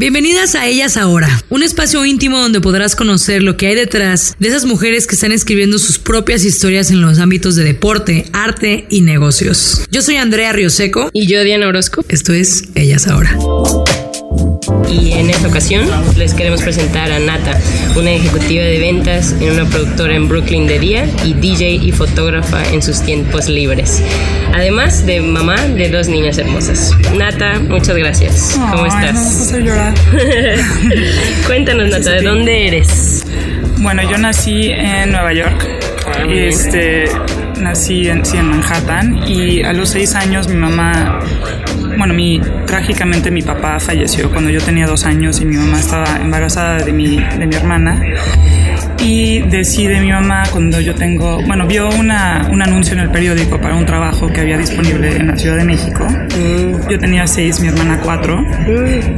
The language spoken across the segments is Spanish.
Bienvenidas a Ellas Ahora, un espacio íntimo donde podrás conocer lo que hay detrás de esas mujeres que están escribiendo sus propias historias en los ámbitos de deporte, arte y negocios. Yo soy Andrea Rioseco Y yo, Diana Orozco. esto es Ellas Ahora. Y en esta ocasión les queremos presentar a Nata, una ejecutiva de ventas en una productora en Brooklyn de día y DJ y fotógrafa en sus tiempos libres. Además de mamá de dos niñas hermosas. Nata, muchas gracias. ¿Cómo Ay, estás? No, me hace llorar. Cuéntanos, Nata, ¿de dónde eres? Bueno, yo nací en Nueva York. Este, nací en, sí, en Manhattan y a los seis años mi mamá, bueno, mi, trágicamente mi papá falleció cuando yo tenía dos años y mi mamá estaba embarazada de mi, de mi hermana. Y decide mi mamá cuando yo tengo, bueno, vio una, un anuncio en el periódico para un trabajo que había disponible en la Ciudad de México. Yo tenía seis, mi hermana cuatro.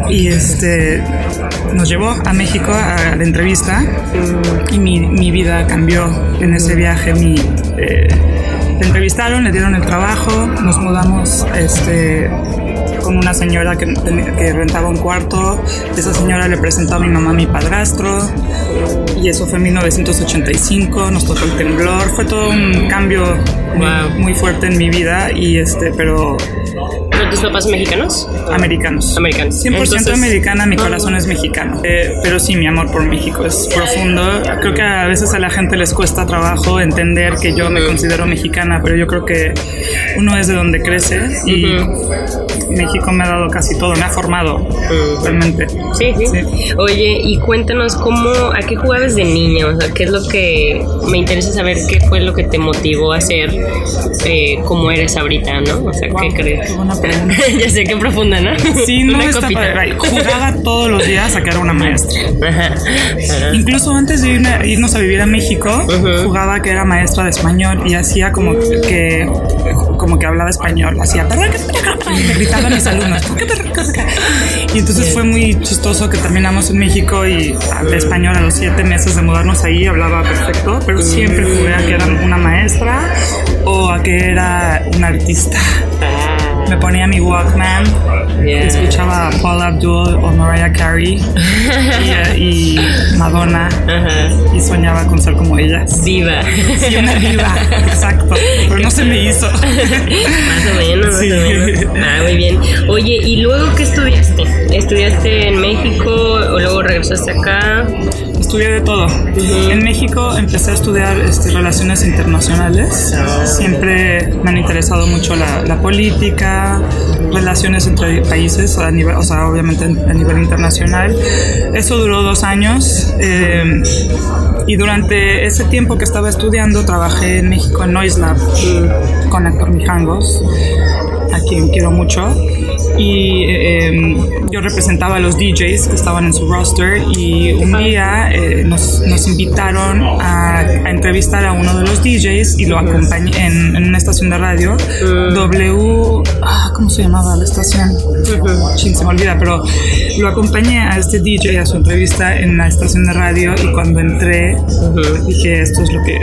Y este, nos llevó a México a la entrevista y mi, mi vida cambió en ese viaje. Mi, eh, le entrevistaron, le dieron el trabajo, nos mudamos este, con una señora que, que rentaba un cuarto. Esa señora le presentó a mi mamá a mi padrastro y eso fue en 1985, nos tocó el temblor, fue todo un cambio muy, Wow. muy fuerte en mi vida y este, pero ¿Son tus papás mexicanos? americanos. Americanos. 100% Entonces- americana, mi corazón es mexicano. Eh, pero sí, mi amor por México es profundo. Creo que a veces a la gente les cuesta trabajo entender que yo me considero mexicana, pero yo creo que uno es de donde crece y México me ha dado casi todo, me ha formado realmente. Sí, sí, Oye, y cuéntanos cómo, a qué jugabas de niña, o sea, qué es lo que me interesa saber qué fue lo que te motivó a ser eh, como eres ahorita, ¿no? O sea, Wow, ¿qué crees? ya sé qué profunda, ¿no? Sí, no está padre. Jugaba todos los días a que era una maestra. Ajá. Ajá. Incluso antes de irme- irnos a vivir a México, jugaba que era maestra de español y hacía como que como que hablaba español, hacía me gritaban mis alumnos. Y entonces fue muy chistoso que terminamos en México y hablé español a los siete meses de mudarnos ahí, hablaba perfecto, pero siempre jugué a que era una maestra o a que era un artista. Me ponía mi Walkman, Yeah. escuchaba a Paul Abdul o Mariah Carey y, y Madonna Ajá. y soñaba con ser como ellas. Diva. Sí, una diva, exacto, pero no se me hizo. Más o menos, Sí. más o menos. Ah, muy bien. Oye, ¿y luego qué estudiaste? ¿Estudiaste en México o luego regresaste acá? Estudié de todo. En México empecé a estudiar este, relaciones internacionales. Siempre me han interesado mucho la, la política, relaciones entre países, a nivel, o sea, obviamente a nivel internacional. Eso duró dos años. eh, y durante ese tiempo que estaba estudiando, trabajé en México en Noise Lab con Héctor Mijangos, a quien quiero mucho. Y eh, yo representaba a los DJs que estaban en su roster y un día eh, nos, nos invitaron a, a entrevistar a uno de los DJs y lo acompañé en, en una estación de radio, W, ah, ¿cómo se llamaba la estación? Chin, se me olvida, pero lo acompañé a este DJ a su entrevista en la estación de radio y cuando entré dije, esto es lo que,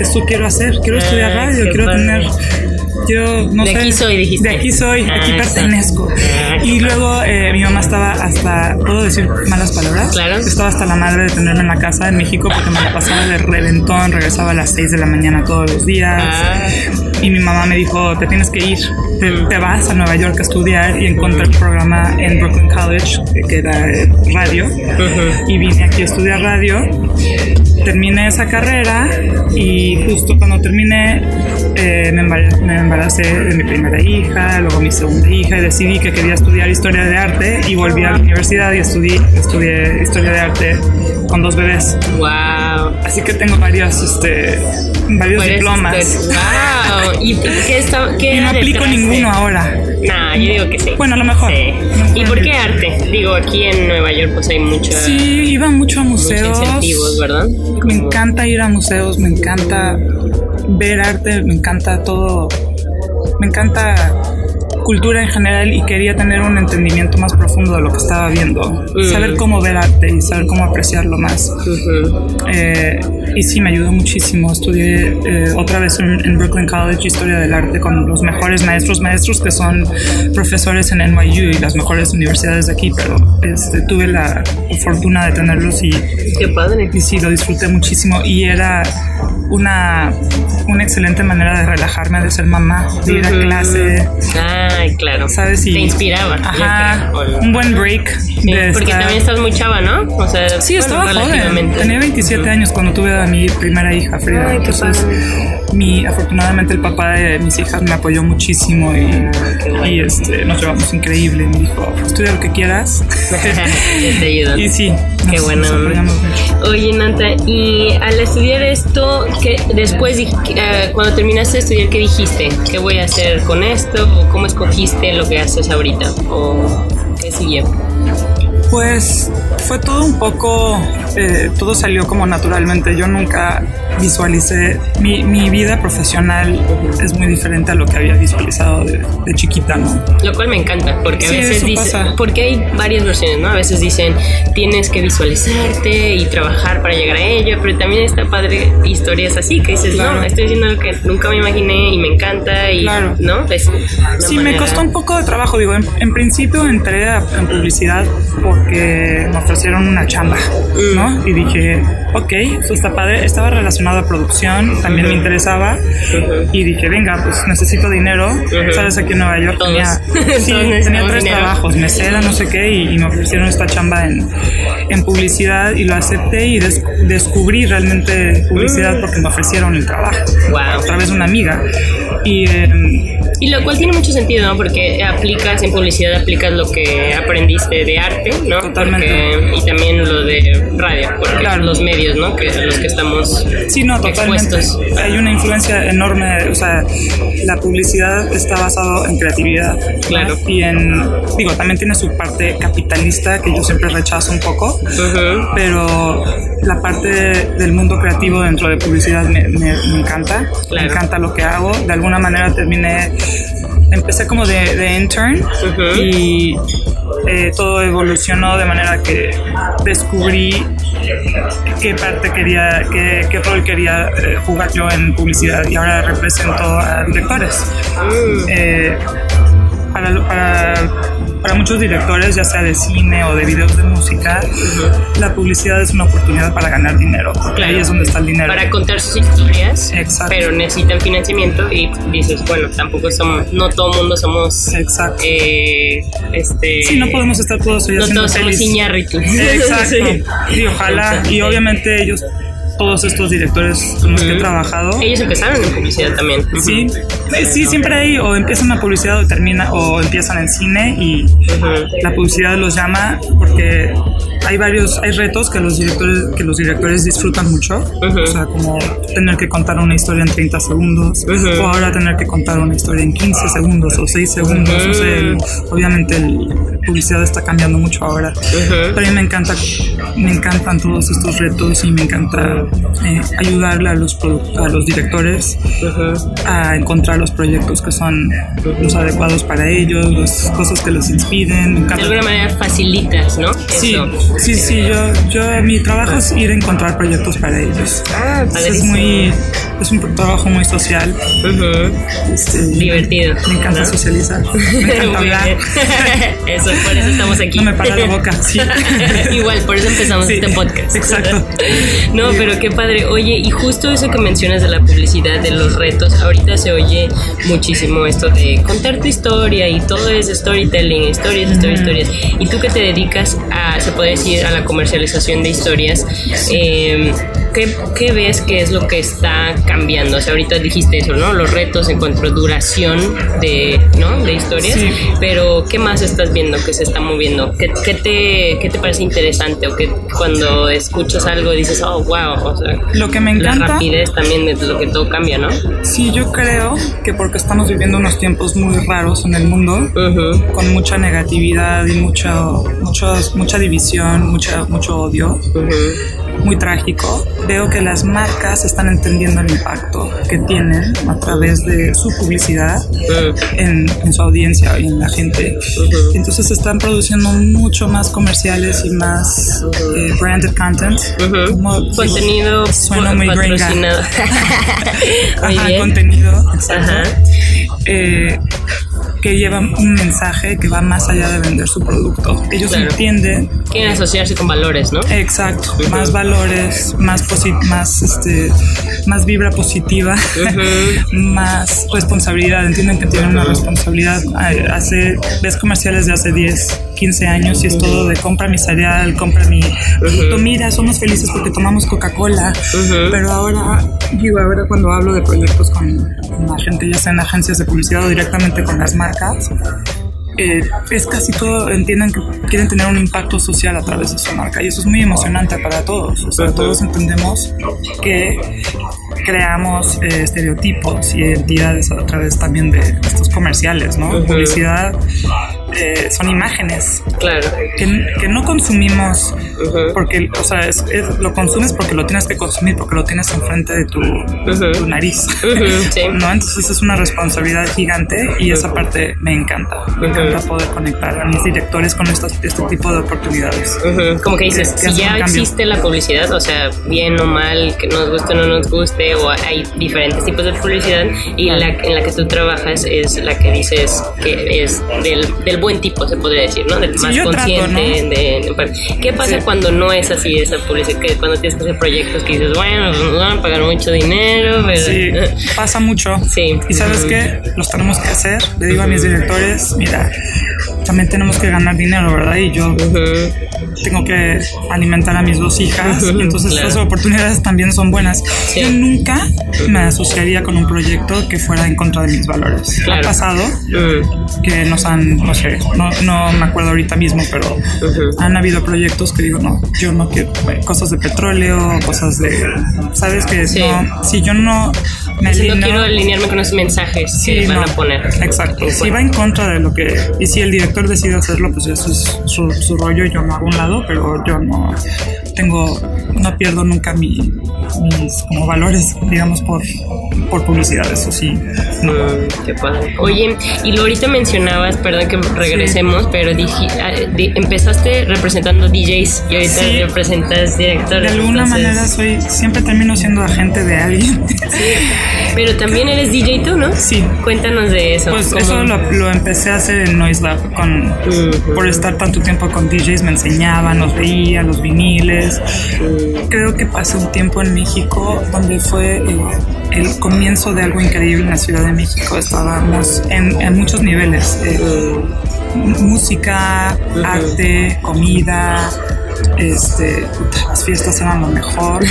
esto quiero hacer, quiero estudiar Ah, radio, quiero tener... Quiero, no De sé, aquí soy, dijiste. De aquí soy, Ah, aquí pertenezco. Ah, Y luego eh, mi mamá estaba hasta, ¿puedo decir malas palabras? Claro. Estaba hasta la madre de tenerme en la casa en México porque me la pasaba de reventón, regresaba a las 6 de la mañana todos los días. Ah. Y mi mamá me dijo, te tienes que ir, te, te vas a Nueva York a estudiar y encontré un programa en Brooklyn College que- que era eh, radio. Y vine aquí a estudiar radio. Terminé esa carrera y justo cuando terminé eh, me, embar- me embaracé de mi primera hija, luego mi segunda hija y decidí que quería estudiar historia de arte y volví a la universidad y estudié, estudié historia de arte con dos bebés. Wow. Así que tengo varios, este, varios ¿Cuál es diplomas. este? Wow. ¿Y qué está qué Y no aplico ninguno ahora. Nah, yo digo que sí. Bueno, a lo mejor. Sí. ¿Y por qué arte? Digo, aquí en Nueva York pues hay mucha, Sí, iba mucho a museos. incentivos, ¿verdad? Me encanta ir a museos, me encanta ver arte, me encanta todo, me encanta cultura en general y quería tener un entendimiento más profundo de lo que estaba viendo, Mm. saber cómo ver arte y saber cómo apreciarlo más. Eh, y sí, me ayudó muchísimo. Estudié eh, otra vez en, en Brooklyn College Historia del Arte con los mejores maestros, maestros que son profesores en NYU y las mejores universidades de aquí, pero este, tuve la fortuna de tenerlos y Qué padre. y sí, lo disfruté muchísimo y era una, una excelente manera de relajarme, de ser mamá, de ir a clase, Ay, claro. ¿sabes? Y, Te inspiraba. yo Ajá, creo, un buen break. Sí, de porque estar- también estás muy chava, ¿no? O sea, Sí, bueno, estaba joven. Tenía 27 años cuando tuve a mi primera hija, Frida. Ay, Entonces, mi, afortunadamente el papá de mis hijas me apoyó muchísimo y, y, este, nos llevamos increíble. Me dijo, estudia lo que quieras. te ayudan. y sí, Qué nos- mucho. Oye, Nata, y al estudiar esto, ¿qué, después, eh, cuando terminaste de estudiar, ¿qué dijiste? ¿Qué voy a hacer con esto? ¿O ¿Cómo escogiste lo que haces ahorita? ¿O qué siguió? Pues fue todo un poco, eh, todo salió como naturalmente. Yo nunca visualicé, mi, mi vida profesional es muy diferente a lo que había visualizado de, de chiquita, ¿no? Lo cual me encanta, porque a Sí, veces dicen, porque hay varias versiones, ¿no? A veces dicen, tienes que visualizarte y trabajar para llegar a ello, pero también está padre historias así, que dices, Claro. no, estoy haciendo algo que nunca me imaginé y me encanta y, Claro. ¿no? Es Sí, me costó un poco de trabajo. Digo, en, en principio entré a- en publicidad porque me ofrecieron una chamba, ¿no? Y dije, ok, eso está padre. Estaba relacionado a producción, también me interesaba. Y dije, venga, pues necesito dinero. Sabes, aquí en Nueva York Todos. tenía, sí, tenía tres dinero. trabajos, mesera, no sé qué, y, y me ofrecieron esta chamba en, en publicidad y lo acepté y des- descubrí realmente publicidad porque me ofrecieron el trabajo Wow. a través de una amiga. Y em, Y lo cual tiene mucho sentido, ¿no? Porque aplicas en publicidad, aplicas lo que aprendiste de arte, ¿no? Totalmente. Porque- y también lo de radio, porque Claro. los medios, ¿no? Que los que estamos Sí, no, totalmente. expuestos. Hay una influencia enorme, o sea, la publicidad está basado en creatividad. ¿no? Claro. Y en, digo, también tiene su parte capitalista que yo siempre rechazo un poco, Ujú. pero la parte del mundo creativo dentro de publicidad me, me- me encanta. Claro. Me encanta lo que hago. De alguna manera terminé, empecé como de, de intern y eh, todo evolucionó de manera que descubrí qué parte quería, qué, qué rol quería eh, jugar yo en publicidad y ahora represento a directores. Eh, para, para, para muchos directores, ya sea de cine o de videos de música, la publicidad es una oportunidad para ganar dinero, porque Claro. ahí es donde está el dinero. Para contar sus historias, Exacto. pero necesitan financiamiento y dices, bueno, tampoco somos, no todo mundo somos, Exacto. eh, este... Sí, no podemos estar todos hoy no todos somos. Exacto. Sí. Y ojalá, Exacto. y obviamente ellos, todos estos directores con los que he trabajado, Ellos empezaron en publicidad también. Sí, eh, sí, siempre hay o empiezan la publicidad o termina o empiezan en cine y la publicidad los llama porque hay varios, hay retos que los directores que los directores disfrutan mucho, o sea, como tener que contar una historia en 30 segundos o ahora tener que contar una historia en 15 segundos o 6 segundos, no sé, el- obviamente el- la publicidad está cambiando mucho ahora, pero a mí me encanta, me encantan todos estos retos y me encanta eh, ayudarle a los a los directores a encontrar los proyectos que son los adecuados para ellos, las cosas que los inspiren. De alguna manera facilitas, ¿no? Sí, Eso. sí, sí, yo, yo, mi trabajo es ir a encontrar proyectos para ellos. Ah, es muy, es un trabajo muy social. Este, Divertido. Me encanta ¿no? socializar, me encanta hablar. Eso, por eso estamos aquí. No me para la boca, sí. Igual, por eso empezamos Sí, este podcast. exacto. No, pero qué padre. Oye, y justo eso que mencionas de la publicidad, de los retos, ahorita se oye muchísimo esto de contar tu historia y todo es storytelling, historias, historias, historias. Y tú que te dedicas a, se puede decir, a la comercialización de historias, eh, ¿qué, ¿qué, ves que es lo que está cambiando? O sea, ahorita dijiste eso, ¿no? Los retos en cuanto a duración de, ¿no? de historias, pero ¿qué más estás viendo que se está moviendo? ¿Qué, qué te, qué te parece interesante o que cuando escuchas algo dices, oh, wow, o sea, lo que me encanta, la rapidez también de lo que todo cambia, ¿no? Sí, yo creo que porque estamos viviendo unos tiempos muy raros en el mundo, con mucha negatividad y mucho, mucho, mucha división, mucha, mucho odio muy trágico, veo que las marcas están entendiendo el impacto que tienen a través de su publicidad en, su audiencia y en la gente. Entonces están produciendo mucho más comerciales y más eh, branded content. contenido suena muy patrocinado. Ajá, contenido, exacto. Eh, que llevan un mensaje que va más allá de vender su producto. Ellos entienden. Quieren asociarse con valores, ¿no? Exacto, más valores, más, más, este, más vibra positiva, más responsabilidad. Entienden que tienen una responsabilidad. Hace, ves comerciales de hace 10, 15 años y es todo de compra mi cereal, compra mi producto. Mira, somos felices porque tomamos Coca-Cola. Pero ahora, digo, ahora cuando hablo de proyectos con, con la gente, ya sea en agencias de publicidad o directamente con las marcas, eh, es casi todo, entienden que quieren tener un impacto social a través de su marca y eso es muy emocionante para todos. O sea, todos entendemos que creamos eh, estereotipos y identidades a través también de estos comerciales, ¿no? Publicidad eh, son imágenes. Claro. Que, no consumimos porque, o sea, lo consumes porque lo tienes que consumir, porque lo tienes enfrente de tu, tu nariz. ¿No? Entonces es una responsabilidad gigante y esa parte me encanta. Me encanta poder conectar a mis directores con este tipo de oportunidades. Como que dices, si ya existe la publicidad, o sea, bien o mal, que nos guste o no nos guste, o hay diferentes tipos de publicidad, y la, en la que tú trabajas es la que dices que es del, del buen tipo, se podría decir, ¿no? Del más consciente. de, ¿Qué pasa cuando no es así esa publicidad? Que cuando tienes que hacer proyectos que dices, bueno, nos van a pagar mucho dinero. Pero... Sí, pasa mucho. Sí. Y sabes qué? Los tenemos que hacer. Le digo a mis directores, mira, también tenemos que ganar dinero, ¿verdad? Y yo tengo que alimentar a mis dos hijas. entonces estas oportunidades también son buenas. Yo nunca me asociaría con un proyecto que fuera en contra de mis valores. Ha pasado que nos han, no sé, no, no me acuerdo ahorita mismo, pero han habido proyectos que digo, no, yo no quiero cosas de petróleo, cosas de, ¿sabes? Que no, si yo no me si no quiero alinearme con esos mensajes que van a poner. Exacto. Si va en contra de lo que, y si el director decide hacerlo, pues eso es su, su rollo, yo no hago un lado, pero yo no tengo, no pierdo nunca mi, mis como valores, digamos, por, por publicidad, eso sí. Mm, qué padre. Oye, y lo ahorita mencionabas, perdón que regresemos, pero dije, ah, empezaste representando DJs y ahorita representas directores. De alguna manera soy, siempre termino siendo agente de alguien. Pero también eres DJ tú, ¿no? Sí. Cuéntanos de eso. Pues eso lo, empecé a hacer en Noise Lab, con, por estar tanto tiempo con DJs, me enseñaban, los veía, los viniles. Creo que pasé un tiempo en México donde fue eh, el comienzo de algo increíble en la Ciudad de México. Estábamos en, en muchos niveles. Eh, música, arte, comida, este, las fiestas eran lo mejor,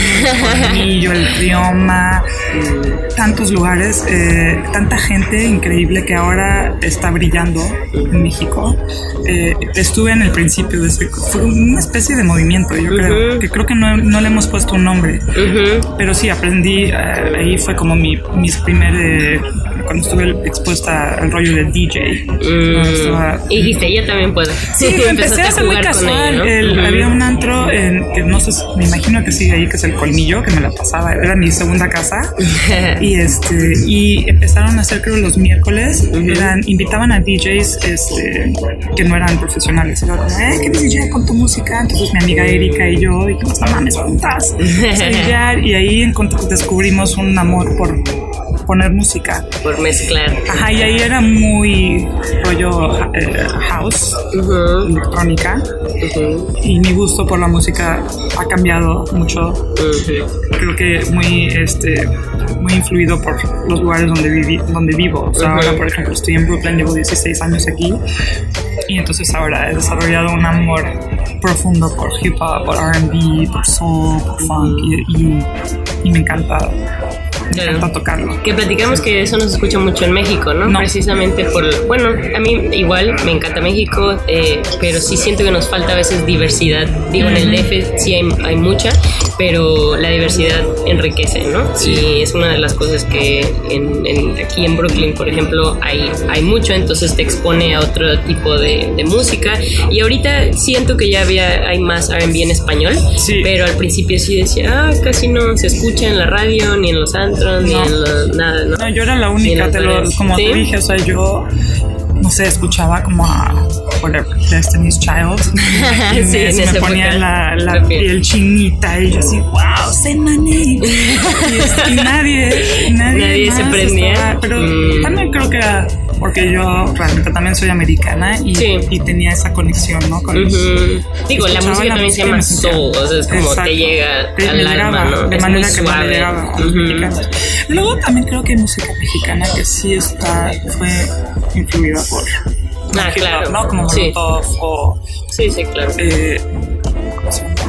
el el Rioma, tantos lugares, eh, tanta gente increíble que ahora está brillando en México. Eh, estuve en el principio de ese, fue una especie de movimiento, yo creo, que creo que no, no, le hemos puesto un nombre, pero sí aprendí, eh, ahí fue como mi, mis primeros, cuando estuve expuesta al rollo del DJ. Mm. y dijiste, yo también puedo. Sí, empecé a hacer muy casual. Había un antro en, que no sé, me imagino que sigue ahí, que es el Colmillo, que me la pasaba, era mi segunda casa. y este y empezaron a hacer, creo, los miércoles, eran, invitaban a DJs este, que no eran profesionales. Era como, eh, ¿qué DJ con tu música? Entonces mi amiga Erika y yo dijimos, no mames, juntas. y ahí descubrimos un amor por poner música. Por mezclar. Ajá, y ahí era muy rollo eh, house, Ujú, electrónica, ujú, y mi gusto por la música ha cambiado mucho. ujú. Creo que muy, este, muy influido por los lugares donde, viví, donde vivo. O sea, ahora, por ejemplo, estoy en Brooklyn, llevo 16 años aquí, y entonces ahora he desarrollado un amor profundo por hip hop, por RB, por soul, por funk, y, y- y me encanta, Claro. encanta tocarlo. Que platicamos que eso no se escucha mucho en México, ¿no? No. Precisamente por, bueno, a mí igual me encanta México, eh, pero sí siento que nos falta a veces diversidad. Digo, en el DF sí hay, hay mucha, pero la diversidad enriquece, ¿no? Y es una de las cosas que en, en- aquí en Brooklyn, por ejemplo, hay, hay mucho, entonces te expone a otro tipo de, de música. Y ahorita siento que ya había, hay más RB en español, Sí. pero al principio sí decía, ah, casi no se escucha en la radio, ni en los antros, ni en los, nada, ¿no? No, yo era la única, te lo, como ¿Sí? te dije, o sea, yo, no sé, escuchaba como a whatever, Destiny's Child. y Sí, me, se ponía la, la piel chinita y yo así, wow, my name. y, nadie, nadie, Nadie se prendía. estaba- pero Mm. también creo que era porque yo realmente también soy americana y, Sí. y tenía esa conexión, ¿no? Con, Ujú. Digo, la música la también se llama me soul, o sea, es como Exacto. te llega Te- al me alma, llegaba, ¿no? De es manera que no le llegaba Ujú. mexicanos. Luego también creo que hay música mexicana que sí está, fue influida por Ah, claro. ¿no? Como Sí. Molotov o Sí, sí, claro. eh,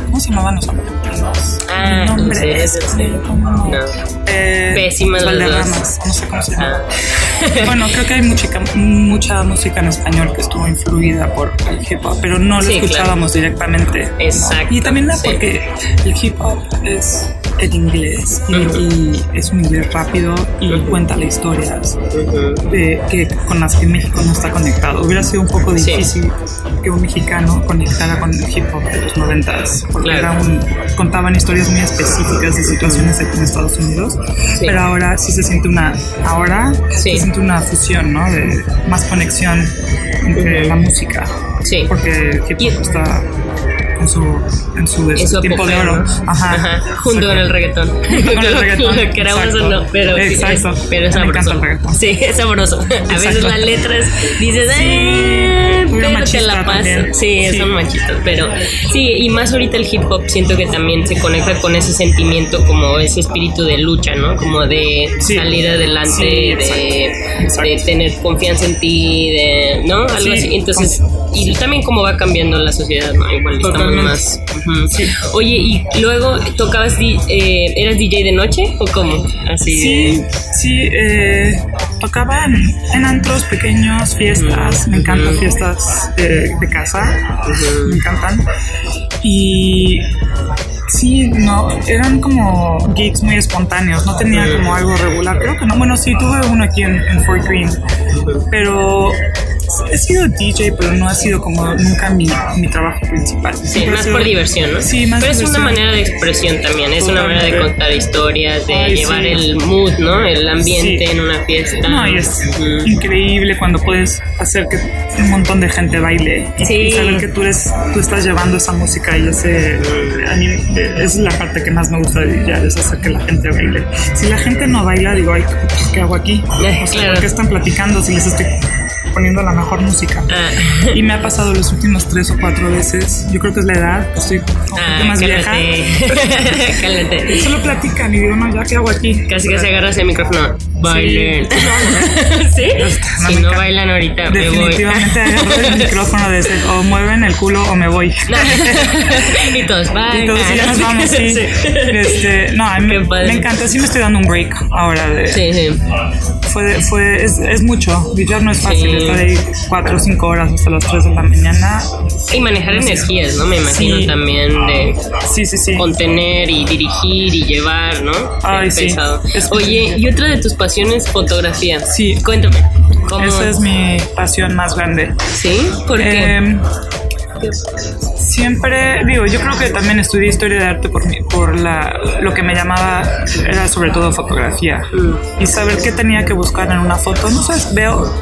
¿cómo se llamaban los americanos? Ah, nombre sí, es, sí. ¿cómo no? Eh, Pésimas Valderramas, no sé cómo se llama. Ah. Bueno, creo que hay mucha, mucha música en español que estuvo influida por el hip hop, pero no lo Sí, escuchábamos directamente. ¿no? Exacto, Y también sí. porque el hip hop es en inglés y, Ujú. y es un inglés rápido y Ujú. cuenta las historias Ujú. de, que, con las que México no está conectado. Hubiera sido un poco Sí. difícil que un mexicano conectara con el hip hop de los noventas, porque Claro. era un, contaban historias muy específicas de situaciones aquí en Estados Unidos, Sí. pero ahora sí se siente una, ahora Sí. se siente una fusión, ¿no? De más conexión entre la música, Sí. porque el hip hop está en su, en su, En su tiempo de apogeo. oro. Ajá. Ajá. Junto con el reggaetón. con el reggaetón, Lo queramos o no, pero sí, Exacto. es, pero es Me encanta sabroso. el. Sí, es sabroso. A veces las letras dices, eh, Muy pero te la paso. Sí, Sí. son machistas, pero sí, y más ahorita el hip hop siento que también se conecta con ese sentimiento, como ese espíritu de lucha, ¿no? Como de Sí. salir adelante, Sí, de, exacto. Exacto. de tener confianza en ti, de, ¿no? Algo Sí, así. Entonces, y también cómo va cambiando la sociedad, ¿no? Igual estamos más. Sí. Oye, y luego tocabas, di- eh, ¿eras DJ de noche o cómo? Así Sí, sí, eh, tocaba en, en antros pequeños, fiestas, me encantan fiestas de casa, me encantan. Y sí, no, eran como gigs muy espontáneos, no tenía como algo regular, creo que no, bueno, sí, tuve uno aquí en, en Fort Greene, pero he sido DJ, pero no ha sido como nunca mi, mi trabajo principal. Sí, más sido- por diversión, ¿no? Sí, más Pero es una diversión. manera de expresión también, es una manera de contar historias, de Ay, llevar sí. el mood, ¿no? El ambiente Sí. en una fiesta. No, y es increíble cuando puedes hacer que un montón de gente baile y, Sí. y saber que tú eres, tú estás llevando esa música y ese, a mí es la parte que más me gusta de ya es hacer que la gente baile. Si la gente no baila, digo, ay, ¿qué hago aquí? O sea, claro. ¿por qué están platicando si les estoy poniendo la mejor música? Ah. Y me ha pasado los últimos tres o cuatro veces. Yo creo que es la edad, que estoy un poquito Ah, más vieja. cálmate. cálmate. Solo platican y digo, no, ya, ¿qué hago aquí? Casi casi agarras el micrófono. Bailen. Sí. ¿Sí? No, Si no bailan ahorita, me voy. Definitivamente agarro el micrófono de ese, o mueven el culo o me voy. y todos, bye. Y todos ya nos vamos, sí. Este, no, a mí me, encanta, sí me estoy dando un break ahora de, Sí, sí. fue, fue, es, es mucho, ya no es fácil Sí. estar ahí cuatro o cinco horas hasta las 3 de la mañana. Y manejar energías, ¿no? Me imagino Sí. también de Sí, sí, sí. contener y dirigir y llevar, ¿no? Ay, Es sí. Oye, y otra de tus pasiones, fotografía. Sí. Cuéntame. ¿Cómo? Esa es mi pasión más grande. ¿Sí? ¿Por qué? Em, siempre, digo, yo creo que también estudié historia de arte por, mi- por la, lo que me llamaba, era sobre todo fotografía. Mm. Y saber qué tenía que buscar en una foto. No sé, veo,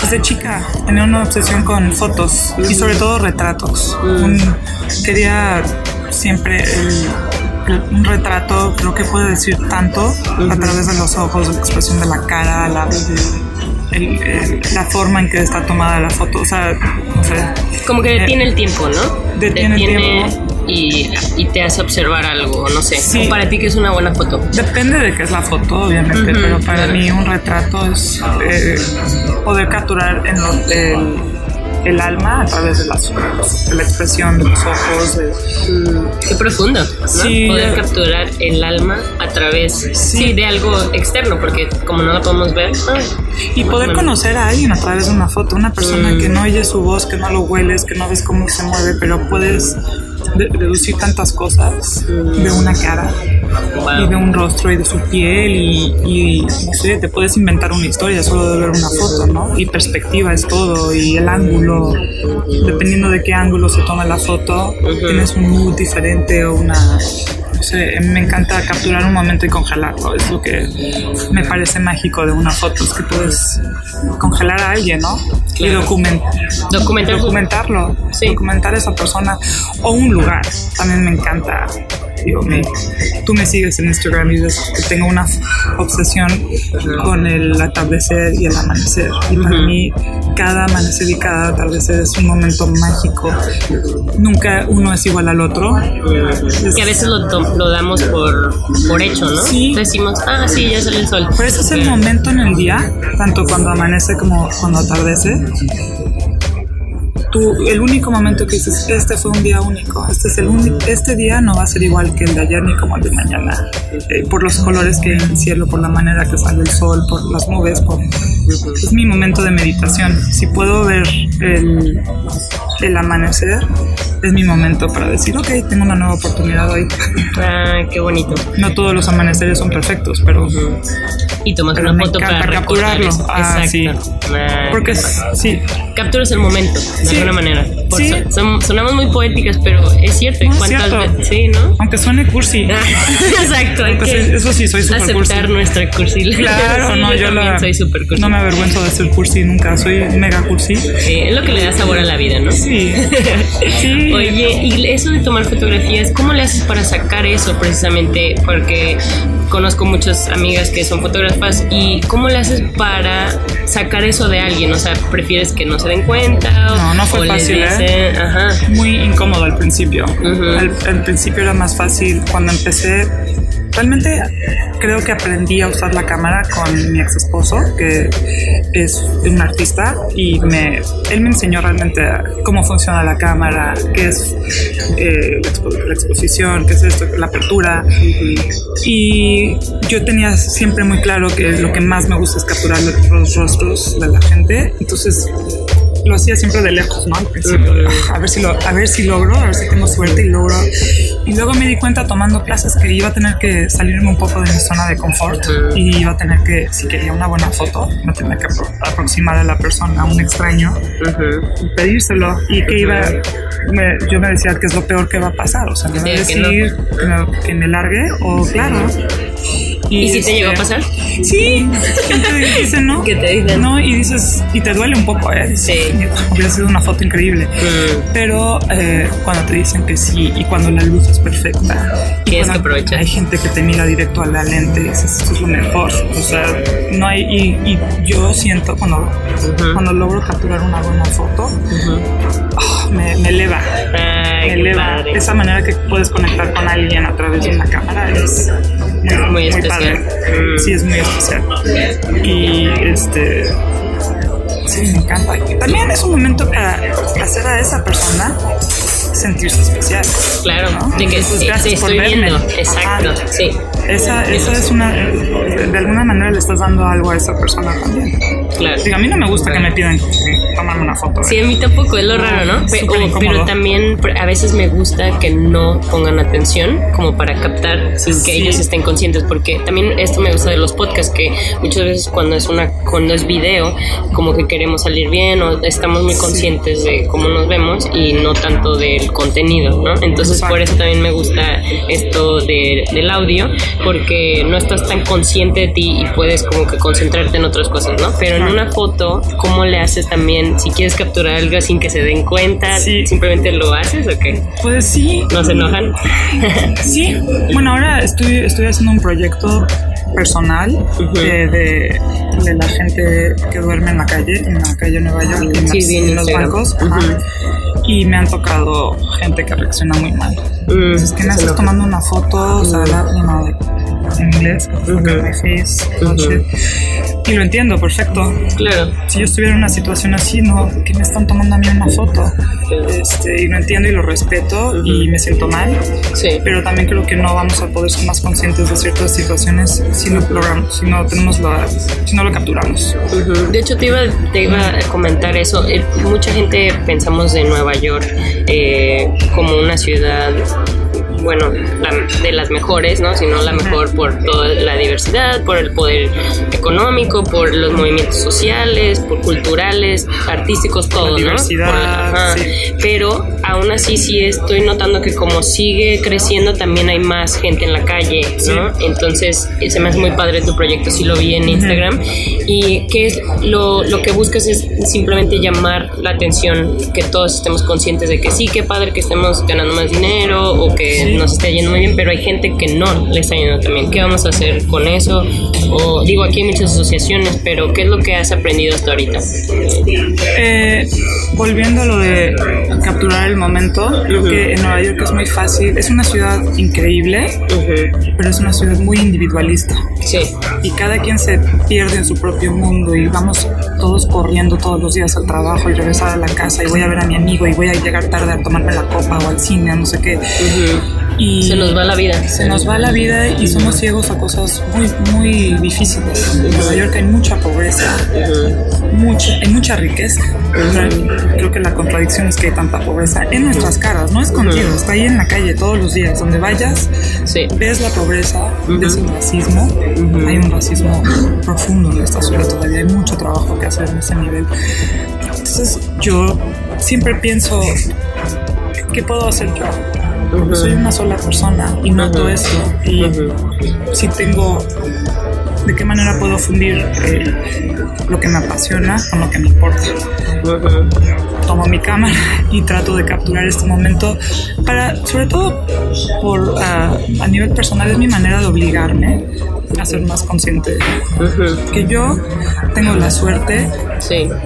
desde chica tenía una obsesión con fotos y sobre todo retratos. Mm. Un- quería siempre el un retrato creo que puede decir tanto a través de los ojos, la expresión de la cara, la, el- el- la forma en que está tomada la foto. O sea, no sé. Como que Eh, detiene el tiempo, ¿no? detiene el tiempo. Y, y te hace observar algo, no sé. Sí. Para ti que es una buena foto. Depende de qué es la foto, obviamente, pero para claro. mí un retrato es eh, poder capturar en lo- el, el alma a través de, las, de la expresión de los ojos. de- Qué profundo, ¿no? Sí, Poder capturar el alma a través sí. de algo externo, porque como no lo podemos ver. y poder bueno. conocer a alguien a través de una foto, una persona Mm. que no oyes su voz, que no lo hueles, que no ves cómo se mueve, pero puedes de- deducir tantas cosas de una cara y de un rostro y de su piel y, y, no sé, te puedes inventar una historia solo de ver una foto, ¿no? Y perspectiva es todo y el ángulo, dependiendo de qué ángulo se toma la foto, tienes un mood diferente o una... Sé, me encanta capturar un momento y congelarlo, es lo que me parece mágico de una foto, es que puedes congelar a alguien, ¿no? Y document- Documentar- documentarlo, Sí. documentar a esa persona o un lugar, también me encanta. Digo, me- tú me sigues en Instagram y ves que tengo una obsesión con el atardecer y el amanecer. Y para mí, cada amanecer y cada atardecer es un momento mágico. Nunca uno es igual al otro. Es- Que a veces lo, lo damos por, por hecho, ¿no? Sí. Decimos, ah, sí, ya sale el sol. Pero ese es el momento en el día, tanto cuando amanece como cuando atardece. Tú, el único momento que dices, este fue un día único, este es el único, este día no va a ser igual que el de ayer ni como el de mañana, Eh, por los colores que hay en el cielo, por la manera que sale el sol, por las nubes, por, es mi momento de meditación. Si puedo ver el, el amanecer, es mi momento para decir, ok, tengo una nueva oportunidad hoy. Ah, qué bonito. No todos los amaneceres son perfectos, pero Y tomas Pero una foto para capturarlo. Ah, Exacto. sí. Ah, porque es, sí, capturas el momento, Sí. Alguna manera. Por Sí. so- son- sonamos muy poéticas, pero es cierto. ¿Y No, es cuántas cierto. veces? Sí, ¿no? aunque suene cursi. Exacto, Pues que eso sí, soy súper aceptar cursi. nuestra cursi. Claro, Sí, no, yo, la, soy súper cursi. no me avergüenzo de ser cursi nunca, soy mega cursi. Sí, es lo que le da sabor a la vida, ¿no? Sí, sí. Oye, y eso de tomar fotografías, ¿cómo le haces para sacar eso precisamente? Porque conozco muchas amigas que son fotógrafas y ¿cómo le haces para sacar eso de alguien? O sea, ¿prefieres que no se den cuenta? O, No, no fue fácil, ¿eh? dicen, ajá. muy incómodo al principio. Ujú. al, al principio era más fácil. Cuando empecé, realmente creo que aprendí a usar la cámara con mi ex esposo, que es un artista, y me, él me enseñó realmente cómo funciona la cámara, qué es eh, la, expo- la exposición, qué es esto, la apertura. Y yo tenía siempre muy claro que lo que más me gusta es capturar los rostros de la gente. Entonces lo hacía siempre de lejos, ¿no? Al principio, de, "Ah, a ver si lo, a ver si logro, a ver si tengo suerte y logro. Y luego me di cuenta tomando clases que iba a tener que salirme un poco de mi zona de confort y iba a tener que, si quería una buena foto, me tenía que apro- aproximar a la persona, a un extraño, y pedírselo y que iba, me- yo me decía que es lo peor que va a pasar, o sea, me va a que no. decir que, me, que me largue o claro. ¿Y si te este, llegó a pasar? Sí, gente dice no. ¿Qué te dicen? No, y dices, y te duele un poco, ¿eh? Dices, Sí. Hubiera sido una foto increíble. Mm. Pero eh, cuando te dicen que sí y cuando la luz es perfecta. y cuando que aprovechar. Hay gente que te mira directo a la lente y dices, esto es lo mejor. O sea, no hay. Y, y yo siento cuando, cuando logro capturar una buena foto, ah, me, me eleva. Ay, me eleva. padre. Esa manera que puedes conectar con alguien a través de una cámara es muy, Muy especial. padre. Mm. Sí, es muy especial. Y este. Sí, me encanta. También es un momento para hacer a esa persona sentirse especial. Claro, ¿no? de que Entonces, sí, gracias te por estoy verme. viendo. Exacto, Ajá. sí. Esa, esa es una. De alguna manera le estás dando algo a esa persona también. Claro. Digo, a mí no me gusta que me pidan tomarme una foto. ¿eh? Sí, a mí tampoco, es lo raro, ¿no? Pe- pero también a veces me gusta que no pongan atención como para captar sin que Sí. ellos estén conscientes, porque también esto me gusta de los podcasts, que muchas veces cuando es una cuando es video, como que queremos salir bien o estamos muy conscientes de cómo nos vemos y no tanto del el contenido, ¿no? Entonces por eso también me gusta esto de, del audio, porque no estás tan consciente de ti y puedes como que concentrarte en otras cosas, ¿no? Pero en una foto, ¿cómo le haces también? Si quieres capturar algo sin que se den cuenta, ¿simplemente lo haces o qué? Pues sí. ¿No se enojan? sí. Bueno, ahora estoy, estoy haciendo un proyecto personal de, de, la gente que duerme en la calle, en la calle Nueva York, en, los bancos. Y me han tocado gente que reacciona muy mal. Mm, es que me estás tomando una foto, o sea, en inglés, y lo entiendo, perfecto. Claro. Si yo estuviera en una situación así, no, que me están tomando a mí una foto. Este, y lo entiendo y lo respeto y me siento mal. Sí. Pero también creo que no vamos a poder ser más conscientes de ciertas situaciones si lo logramos, si no tenemos la, si no lo capturamos. De hecho, te iba, te iba a comentar eso. Eh, mucha gente pensamos de Nueva York eh, como una ciudad bueno, de las mejores, ¿no? Sino la mejor por toda la diversidad, por el poder económico, por los movimientos sociales, por culturales, artísticos, todo, ¿no? Pero aún así sí estoy notando que como sigue creciendo también hay más gente en la calle, ¿no? Entonces se me hace muy padre tu proyecto, sí lo vi en Instagram. Y que es lo, lo que buscas es simplemente llamar la atención, que todos estemos conscientes de que sí, qué padre que estemos ganando más dinero o que nos está yendo muy bien, pero hay gente que no le está yendo también. ¿Qué vamos a hacer con eso? O digo, aquí hay muchas asociaciones, pero ¿qué es lo que has aprendido hasta ahorita? Eh, volviendo a lo de capturar el momento, creo que en Nueva York es muy fácil. Es una ciudad increíble, pero es una ciudad muy individualista. Sí. Y cada quien se pierde en su propio mundo y vamos todos corriendo todos los días al trabajo y regresar a la casa y voy a ver a mi amigo y voy a llegar tarde a tomarme la copa o al cine, no sé qué. Y se nos va la vida. Se nos va la vida y somos ciegos a cosas muy, muy difíciles. En Nueva York hay mucha pobreza, mucha, hay mucha riqueza. Creo que la contradicción es que hay tanta pobreza en nuestras caras, no escondido, está ahí en la calle todos los días. Donde vayas, ves la pobreza, ves el racismo. Hay un racismo profundo en esta ciudad todavía, hay mucho trabajo que hacer en ese nivel. Entonces yo siempre pienso, ¿qué puedo hacer yo? Soy una sola persona y noto eso. Y si tengo, ¿de qué manera puedo fundir eh, lo que me apasiona con lo que me importa? Tomo mi cámara y trato de capturar este momento para, sobre todo por ah, a nivel personal, es mi manera de obligarme a ser más consciente. Que yo tengo la suerte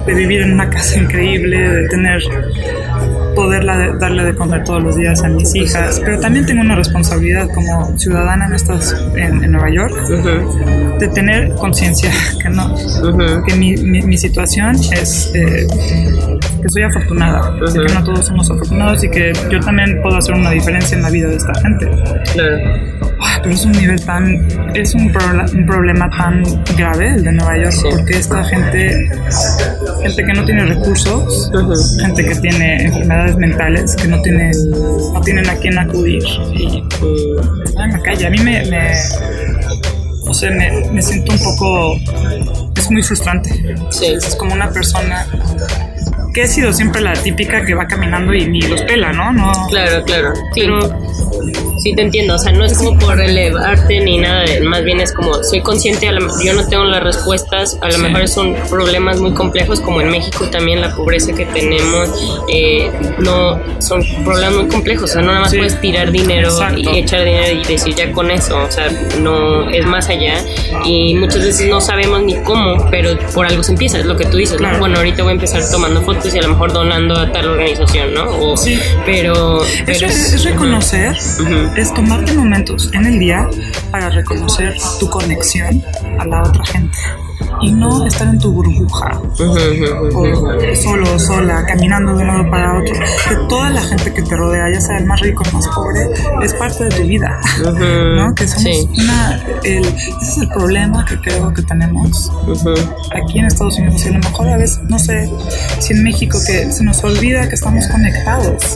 de vivir en una casa increíble, de tener poderla darle de comer todos los días a mis hijas, pero también tengo una responsabilidad como ciudadana en, estas, en, Nueva York de tener conciencia que no, que mi, mi, situación es eh, que soy afortunada, que no todos somos afortunados y que yo también puedo hacer una diferencia en la vida de esta gente. Pero es un nivel tan, es un, un, problema tan grave el de Nueva York, porque esta gente, gente que no tiene recursos, gente que tiene enfermedades mentales, que no tienen, no tienen a quién acudir y están en la calle. A mí me, me no sé, me, me siento un poco, es muy frustrante. Sí. Es como una persona que ha sido siempre la típica que va caminando y ni los pela, ¿no? no claro, claro. Sí. Sí, te entiendo. O sea, no es como por relevarte ni nada. Más bien es como, soy consciente, a yo no tengo las respuestas. A lo mejor son problemas muy complejos, como en México también la pobreza que tenemos. Eh, no, son problemas muy complejos. O sea, no nada más puedes tirar dinero y echar dinero y decir ya con eso. O sea, no es más allá. Y muchas veces no sabemos ni cómo, pero por algo se empieza. Es lo que tú dices. Bueno, ahorita voy a empezar tomando fotos y a lo mejor donando a tal organización, ¿no? sí. Pero, es, reconocer, es tomarte momentos en el día para reconocer tu conexión a la otra gente y no estar en tu burbuja o solo sola caminando de un lado para otro. Que toda la gente que te rodea ya sea el más rico el más pobre es parte de tu vida ¿no? que somos una el, ese es el problema que creo que tenemos aquí en Estados Unidos. Y a lo mejor a veces no sé si en México que se nos olvida que estamos conectados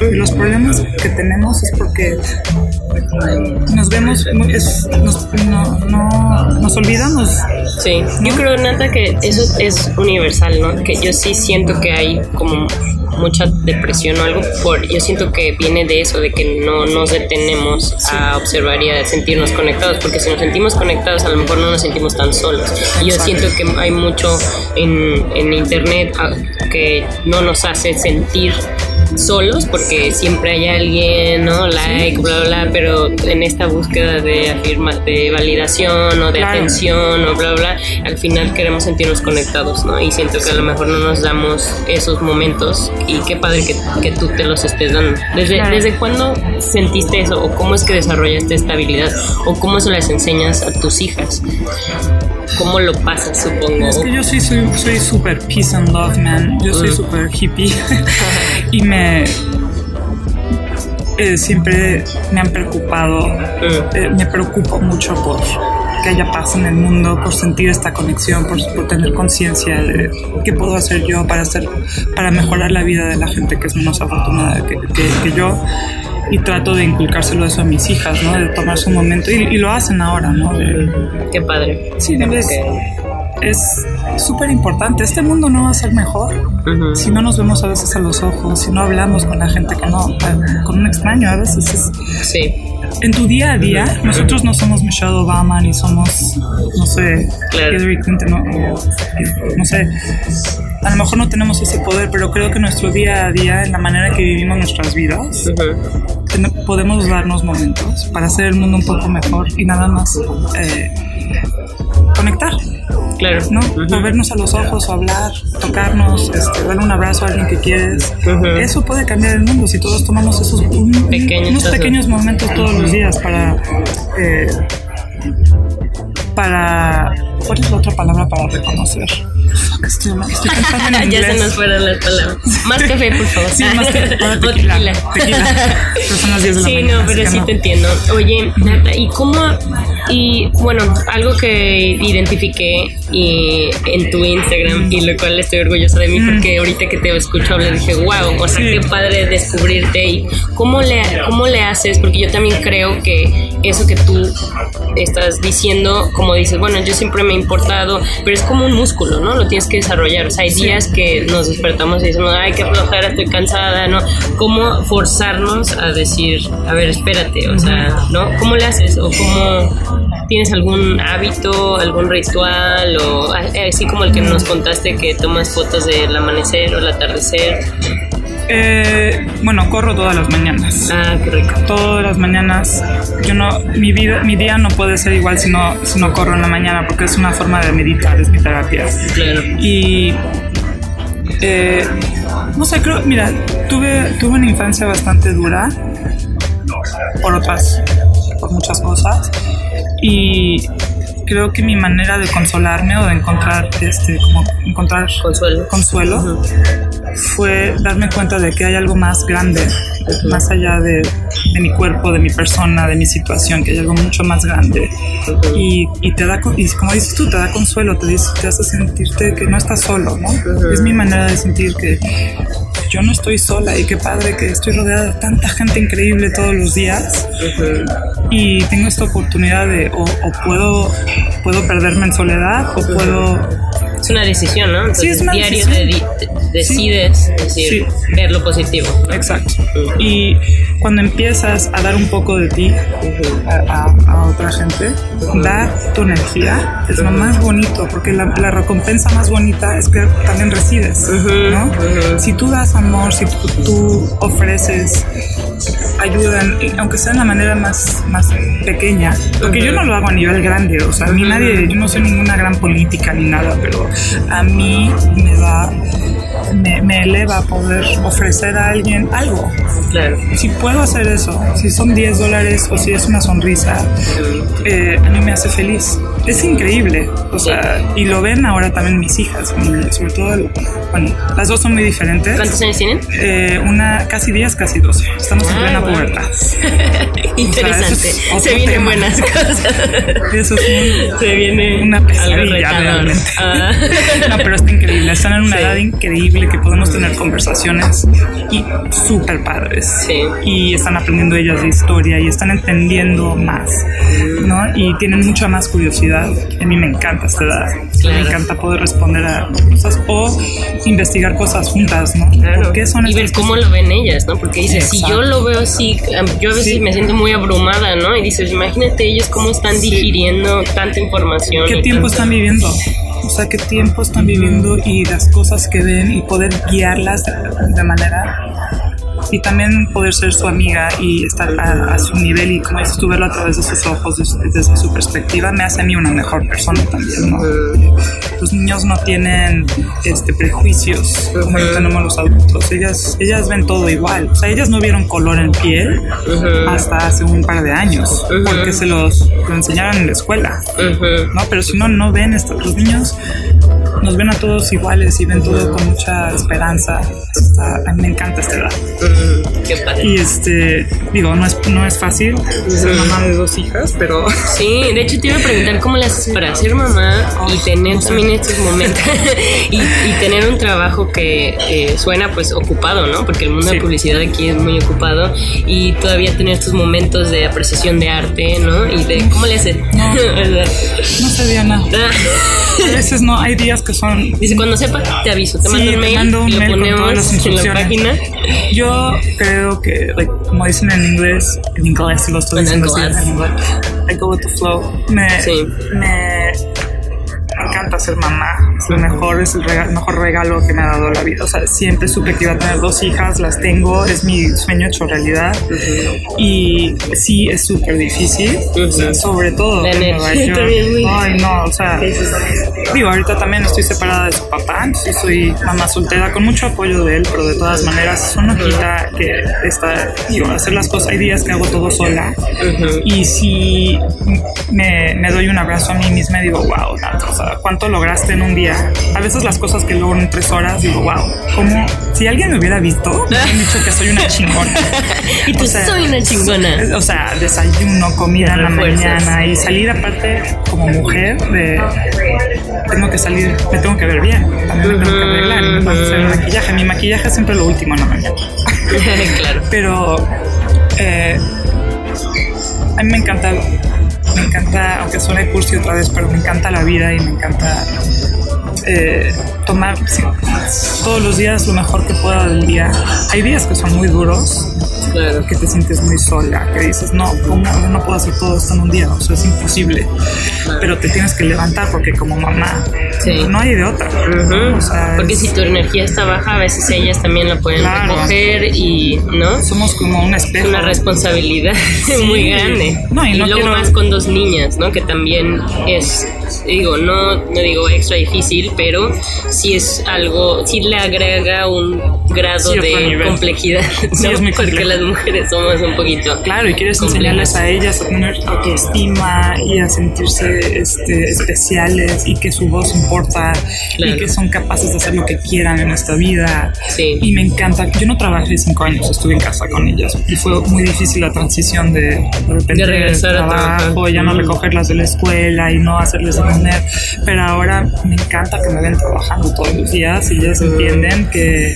Los problemas que tenemos es porque nos vemos, es- nos, no, no- nos olvidamos. Sí, yo creo, Nata, que eso es universal, ¿no? Que yo sí siento que hay como mucha depresión o algo, por, yo siento que viene de eso, de que no nos detenemos a observar y a sentirnos conectados, porque si nos sentimos conectados a lo mejor no nos sentimos tan solos. Y yo siento que hay mucho en, en internet ah, que no nos hace sentir solos porque siempre hay alguien, ¿no? Like, bla, bla, bla, pero en esta búsqueda de afirma, de validación o de Claro. atención o bla, bla, al final queremos sentirnos conectados, ¿no? Y siento que a lo mejor no nos damos esos momentos y qué padre que, que tú te los estés dando. ¿Desde, Claro. ¿Desde cuándo sentiste eso o cómo es que desarrollaste esta habilidad o cómo se las enseñas a tus hijas? ¿Cómo lo pasas, supongo? Es que yo sí soy soy súper peace and love, man. Yo soy súper hippie. y me. Eh, siempre me han preocupado. eh, me preocupo mucho por que haya paz en el mundo, por sentir esta conexión, por, por tener conciencia de qué puedo hacer yo para hacer, para mejorar la vida de la gente que es menos afortunada que, que- que yo. Y trato de inculcárselo eso a mis hijas, ¿no? De tomarse un momento. Y, y lo hacen ahora, ¿no? De- Qué padre. Sí, es es súper importante. Este mundo no va a ser mejor Ujú. si no nos vemos a veces a los ojos, si no hablamos con la gente que no, con un extraño a veces. Es, Sí, en tu día a día, nosotros no somos Michelle Obama ni somos, no sé, Claro. Hillary Clinton, no, no sé. A lo mejor no tenemos ese poder, pero creo que nuestro día a día, en la manera que vivimos nuestras vidas, Ujú. ten- podemos darnos momentos para hacer el mundo un poco mejor y nada más eh, conectar. Claro. ¿no? Vernos a los ojos, o hablar, tocarnos, este, darle un abrazo a alguien que quieres. Eso puede cambiar el mundo si todos tomamos esos un- Pequeños unos pequeños momentos todos los días para eh, para ¿cuál es la otra palabra para reconocer? Fuck, Estoy, estoy pensando en ya se nos fueron las palabras. Más café, por favor. Sí, más café. Tequila. Tequila. Son las 10 de la Sí, mañana, no, pero sí no. te entiendo. Oye, Nata, ¿y cómo? Y bueno, algo que identifiqué y, en tu Instagram y lo cual estoy orgullosa de mí porque ahorita que te escucho hablar dije, wow, o sea, Mm. Sí. qué padre descubrirte y cómo le, cómo le haces, porque yo también creo que eso que tú estás diciendo, como dices, bueno, yo siempre me he importado, pero es como un músculo, ¿no? Lo tienes que desarrollar. O sea, hay días que nos despertamos y decimos, ay, qué flojera, estoy cansada, ¿no? ¿Cómo forzarnos a decir, a ver, espérate, o sea, ¿no? ¿Cómo le haces? ¿O cómo tienes algún hábito, algún ritual? O así como el que nos contaste que tomas fotos del amanecer o el atardecer. Eh, bueno, corro todas las mañanas. Ah, qué rico. todas las mañanas. Yo no, mi vida, mi día no puede ser igual si no, si no corro en la mañana porque es una forma de meditar, es mi terapia. Claro. Y eh, no sé, creo, mira, tuve, tuve una infancia bastante dura por otras, por muchas cosas. Y creo que mi manera de consolarme o de encontrar, este, como encontrar Consuelo. consuelo fue darme cuenta de que hay algo más grande, más allá de, de mi cuerpo, de mi persona, de mi situación, que hay algo mucho más grande. Y, y te da, y como dices tú, te da consuelo, te, dice- te hace sentirte que no estás solo, ¿no? Es mi manera de sentir que yo no estoy sola y qué padre que estoy rodeada de tanta gente increíble todos los días y tengo esta oportunidad de o, o puedo puedo perderme en soledad o puedo Es una decisión, ¿no? Entonces, Sí, es una diario decisión. de- de- decides decir, Sí. ver lo positivo. Exacto. Y cuando empiezas a dar un poco de ti a, a- a otra gente, dar tu energía es lo más bonito, porque la, la recompensa más bonita es que también recibes, ¿no? Si tú das amor, si tú, tú ofreces ayuda, y aunque sea de la manera más, más pequeña, porque yo no lo hago a nivel grande, o sea, a mí nadie, yo no soy ninguna gran política ni nada, pero a mí me da me, me eleva a poder ofrecer a alguien algo. Claro. Si puedo hacer eso, si son 10 dólares o si es una sonrisa, eh, a mí me hace feliz. Es increíble. O sea, y lo ven ahora también mis hijas, sobre todo, bueno, las dos son muy diferentes. ¿Cuántos años tienen? Eh, una casi 10, casi 12. Estamos en Ah, plena wow. pubertad. Interesante. eso es otro Se vienen tema. buenas cosas. Eso es un- Se viene una pesadilla realmente. Ah. No, pero está increíble. Están en una Sí. edad increíble que podemos tener conversaciones y súper padres. Sí. Y están aprendiendo ellas de historia y están entendiendo más, ¿no? Y tienen mucha más curiosidad. A mí me encanta esta edad. Claro. Me encanta poder responder a cosas o investigar cosas juntas, ¿no? Claro. ¿Por qué son y ver cómo cosas? lo ven ellas, ¿no? Porque dices, si Exacto. yo lo veo así, yo a veces Sí. me siento muy abrumada, ¿no? Y dices, imagínate ellos cómo están Sí. digiriendo tanta información. ¿Qué tiempo tanto- están viviendo? O sea, qué tiempo están viviendo y las cosas que ven y poder guiarlas de, de manera y también poder ser su amiga y estar a, a su nivel y como dices tú verlo a través de sus ojos des- desde, su perspectiva me hace a mí una mejor persona también ¿no? los niños no tienen este prejuicios como lo tenemos los adultos ellas ellas ven todo igual o sea ellas no vieron color en piel hasta hace un par de años porque se los lo enseñaron en la escuela. ¿no? Pero si no, no ven esto. Los niños nos ven a todos iguales y ven todo con mucha esperanza. Está- a mí me encanta esta edad. Qué padre. Y este, digo, no es, no es fácil ser mamá de dos hijas, pero Sí, de hecho te iba a preguntar cómo le haces para ser mamá y tener también estos momentos y, y tener un trabajo que suena pues ocupado, ¿no? Porque el mundo de Sí. publicidad aquí es muy ocupado y todavía tener estos momentos de apreciación de arte, ¿no? Y de cómo le haces. No. no sé, Diana. Ah. A veces no, hay días que son... Dice, cuando sepa, te aviso, te Sí, mando un te mail mando un y lo mail con todas ponemos las en la página. Yo creo que, like, como dicen en inglés, en inglés lo estoy En diciendo inglés. en inglés, I go with the flow. Me, Sí. me, me encanta ser mamá. Es lo mejor, es el rega- mejor regalo que me ha dado la vida. O sea, siempre supe que iba a tener dos hijas, las tengo, es mi sueño hecho realidad. Y sí, es súper difícil, o sea, Ujú. sobre todo en Nueva York. es Ay, no, o sea, digo, ahorita también estoy separada de su papá, entonces soy mamá soltera con mucho apoyo de él, pero de todas maneras eso no quita que está, digo, hacer las cosas, hay días que hago todo sola y si me, me doy un abrazo a mí misma y digo, wow, Nat, o sea, ¿cuánto lograste en un día? A veces las cosas que logro en tres horas, digo, wow, como si alguien me hubiera visto, me hubieran dicho que soy una chingona. Y tú O sea, soy una chingona. o sea, desayuno, comida en la mañana y salir aparte como mujer de tengo que salir, me tengo que ver bien, también me tengo que arreglar me tengo que hacer el maquillaje. Mi maquillaje es siempre lo último en la mañana. claro. Pero eh, a mí me encanta, me encanta, aunque suene cursi otra vez, pero me encanta la vida y me encanta eh, tomar sí, todos los días lo mejor que pueda del día. Hay días que son muy duros, Claro. que te sientes muy sola, que dices, no, ¿cómo? Yo no puedo hacer todo esto en un día, o sea, es imposible. Pero te tienes que levantar porque como mamá Sí. no hay de otra. Ujú. O sea, Porque es- si tu energía está baja, a veces ellas también la pueden Claro. recoger y, ¿no? somos como un espejo. una responsabilidad muy grande. No, y no luego quiero- más con dos niñas, ¿no? Que también es, digo, no, no digo extra difícil, pero sí es algo, sí le agrega un grado Sí, de nivel. complejidad, Sí, ¿no? es muy Porque las mujeres somos un poquito. Claro, y quieres complejas. enseñarles a ellas a tener autoestima y a sentirse este, especiales y que su voz importa Claro. y que son capaces de hacer lo que quieran en esta vida. Sí. Y me encanta. Yo no trabajé cinco años, estuve en casa con ellas y fue muy difícil la transición de de repente De regresar a trabajo, ya no recogerlas de la escuela y no hacerles de comer. Pero ahora me encanta que me ven trabajando todos los días y ellas entienden que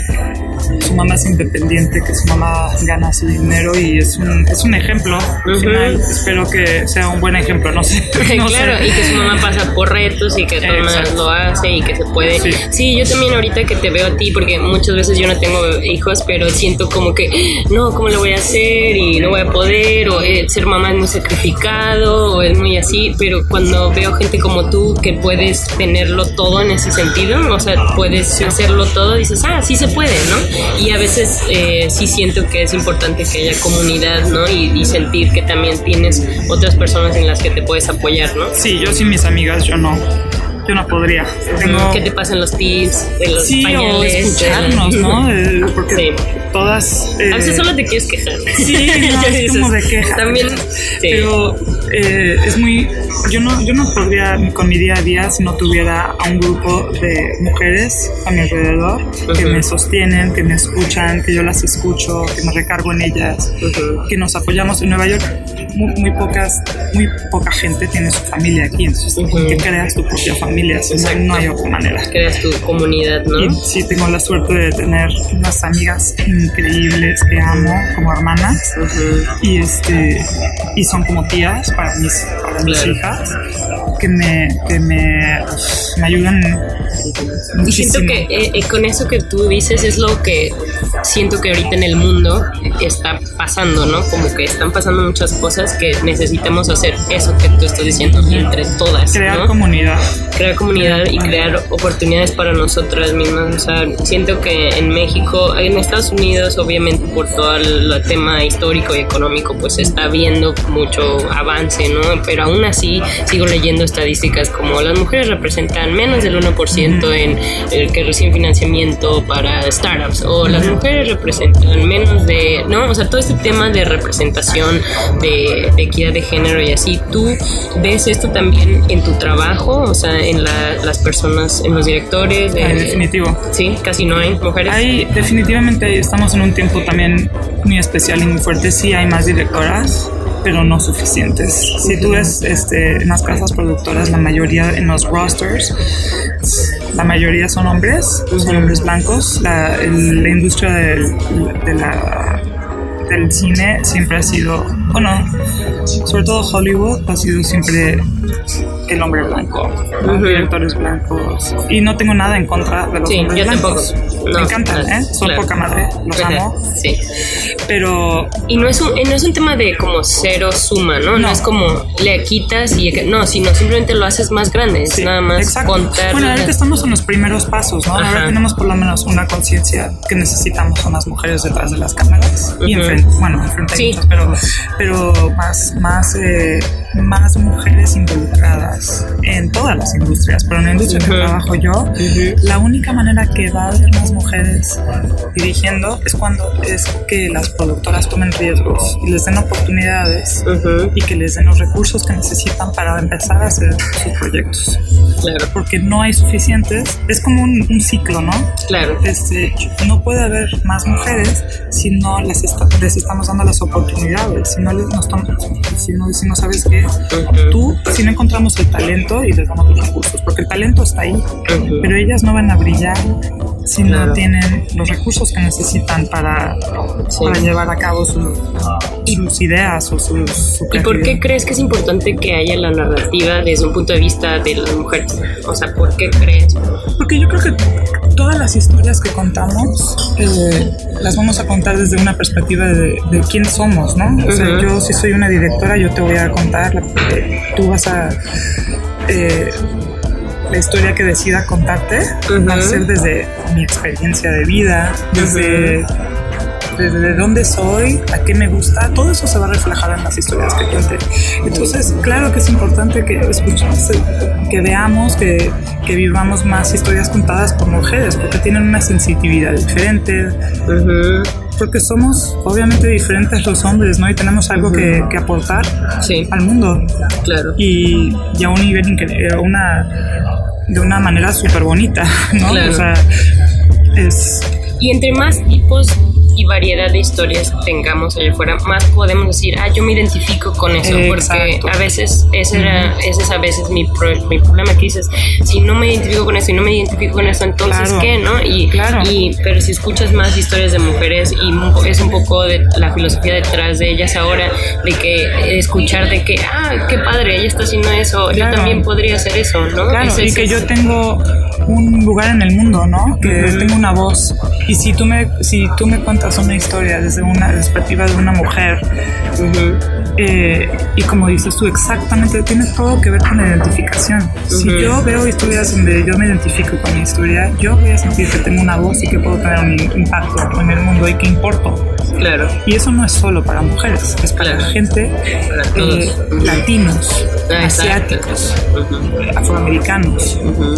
su mamá es independiente, que su mamá gana su dinero y es un, es un ejemplo. Final, espero que sea un buen ejemplo, no sé. no claro, sé. y que su mamá pasa por retos y que Exacto. lo hace y que se puede. Sí. Sí. yo también ahorita que te veo a ti, porque muchas veces yo no tengo hijos, pero siento como que, no, ¿cómo lo voy a hacer? Y no voy a poder, o eh, ser mamá es muy sacrificado, o es muy así, pero cuando veo gente como tú que puedes tenerlo todo en ese sentido, o sea, puedes hacerlo todo, dices, ah, sí se puede, ¿no? Y a veces eh, sí siento que es importante que haya comunidad, ¿no? Y, y sentir que también tienes otras personas en las que te puedes apoyar, ¿no? Sí, yo sin mis amigas, yo no. Yo no podría. Tengo... ¿Qué te pasan los tips de los sí, pañales? o escucharnos, ¿no? Eh, porque Sí. todas... eh, A veces solo te quieres quejar. Sí, no, es como de queja. También, sí. Pero eh, es muy. Yo no, yo no podría con mi día a día si no tuviera a un grupo de mujeres a mi alrededor que me sostienen, que me escuchan, que yo las escucho, que me recargo en ellas, que nos apoyamos. En Nueva York, muy, muy pocas, muy poca gente tiene su familia aquí. Entonces, Ujú. que creas tu propia familia. O sea, no hay otra manera. creas tu comunidad, ¿no? Y sí, tengo la suerte de tener unas amigas increíbles que amo como hermanas y este y son como tías para mis, para mis Claro. hijas que me que me, pues, me ayudan Y siento que eh, eh, con eso que tú dices es lo que siento que ahorita en el mundo está pasando, ¿no? Como que están pasando muchas cosas que necesitamos hacer eso que tú estás diciendo entre todas, crear ¿no? comunidad crear comunidad y crear oportunidades para nosotras mismas. O sea, siento que en México, en Estados Unidos, obviamente por todo el tema histórico y económico, pues está viendo mucho avance, ¿no? Pero aún así sigo leyendo estadísticas como las mujeres representan menos del 1% en el que reciben financiamiento para startups o las mujeres representan menos de, ¿no? O sea, todo este tema de representación, de, de equidad de género y así, ¿tú ves esto también en tu trabajo? O sea, en la- las personas, en los directores. Ah, definitivo Sí, casi no hay mujeres. hay definitivamente estamos en un tiempo también muy especial y muy fuerte sí hay más directoras pero no suficientes. Si tú ves este, en las casas productoras, la mayoría en los rosters, la mayoría son hombres, son hombres blancos. La, el- la industria del, de la- del cine siempre ha sido, bueno, sobre todo Hollywood, ha sido siempre el hombre blanco. Ujú. directores blancos. Y no tengo nada en contra de los Sí, hombres yo blancos. tampoco. No, Me encantan, ¿eh? Son claro. poca madre, los amo. Sí. Pero Y no es un, no es un tema de como cero suma, ¿no? No, No. es como le quitas y no, sino simplemente lo haces más grande. Sí, nada más exacto. contar. Bueno, ahorita estamos en los primeros pasos, ¿no? Ajá. Ahora tenemos por lo menos una conciencia que necesitamos unas mujeres detrás de las cámaras y enfrente, bueno, enfrente hay Sí. muchas, pero, pero más, más, eh, más mujeres involucradas en todas las industrias, pero en la industria que Ujú. trabajo yo, la única manera que va a haber más mujeres dirigiendo es cuando es que las productoras tomen riesgos y les den oportunidades Ujú, y que les den los recursos que necesitan para empezar a hacer sus proyectos Claro, porque no hay suficientes. Es como un, un ciclo, ¿no? claro. Este, no puede haber más mujeres si no les, esta- les estamos dando las oportunidades, si no, les, nos si no, si no sabes qué, Tú, si no encontramos el talento y les damos los recursos, porque el talento está ahí, pero ellas no van a brillar si Claro. no tienen los recursos que necesitan para, Sí. para llevar a cabo su- sus ideas o sus, su ¿Y por qué crees que es importante que haya la narrativa desde un punto de vista de las mujeres? O sea, ¿por qué crees? Porque yo creo que todas las historias que contamos eh, las vamos a contar desde una perspectiva de, de quién somos, ¿no? O sea, yo si soy una directora, yo te voy a contar, tú vas a... eh, la historia que decida contarte va a ser desde mi experiencia de vida, desde, desde de dónde soy, a qué me gusta, todo eso se va a reflejar en las historias que cuente. Entonces, claro que es importante que escuchemos, que veamos, que, que vivamos más historias contadas por mujeres, porque tienen una sensibilidad diferente, Ujú, porque somos obviamente diferentes los hombres, ¿no? Y tenemos algo que, que aportar Sí, al mundo claro. y, y a un nivel incre- a una de una manera súper bonita, ¿no? Claro. O sea, es Y entre más tipos y variedad de historias tengamos allá afuera, más podemos decir, ah, yo me identifico con eso, porque Exacto. a veces ese, era, ese es a veces mi, pro- mi problema que dices, si no me identifico con eso y no me identifico con eso, entonces Claro. ¿qué, no? Y, Claro. y pero si escuchas más historias de mujeres y es un poco de la filosofía detrás de ellas ahora, de que escuchar de que, ah, qué padre, ella está haciendo eso, yo Claro. también podría hacer eso, ¿no? Claro, Ese- y que yo tengo un lugar en el mundo, ¿no? Que Ujú. tengo una voz. Y si tú me, si tú me cuentas una historia desde una perspectiva de una mujer, eh, y como dices tú, exactamente, tiene todo que ver con la identificación. Si yo veo historias donde yo me identifico con mi historia, yo voy a sentir que tengo una voz y que puedo tener un impacto en el mundo y que importo. Claro. Y eso no es solo para mujeres, es para Claro. gente Para eh, latinos, Ah, exacto. asiáticos, Ujú, eh, afroamericanos. ujú.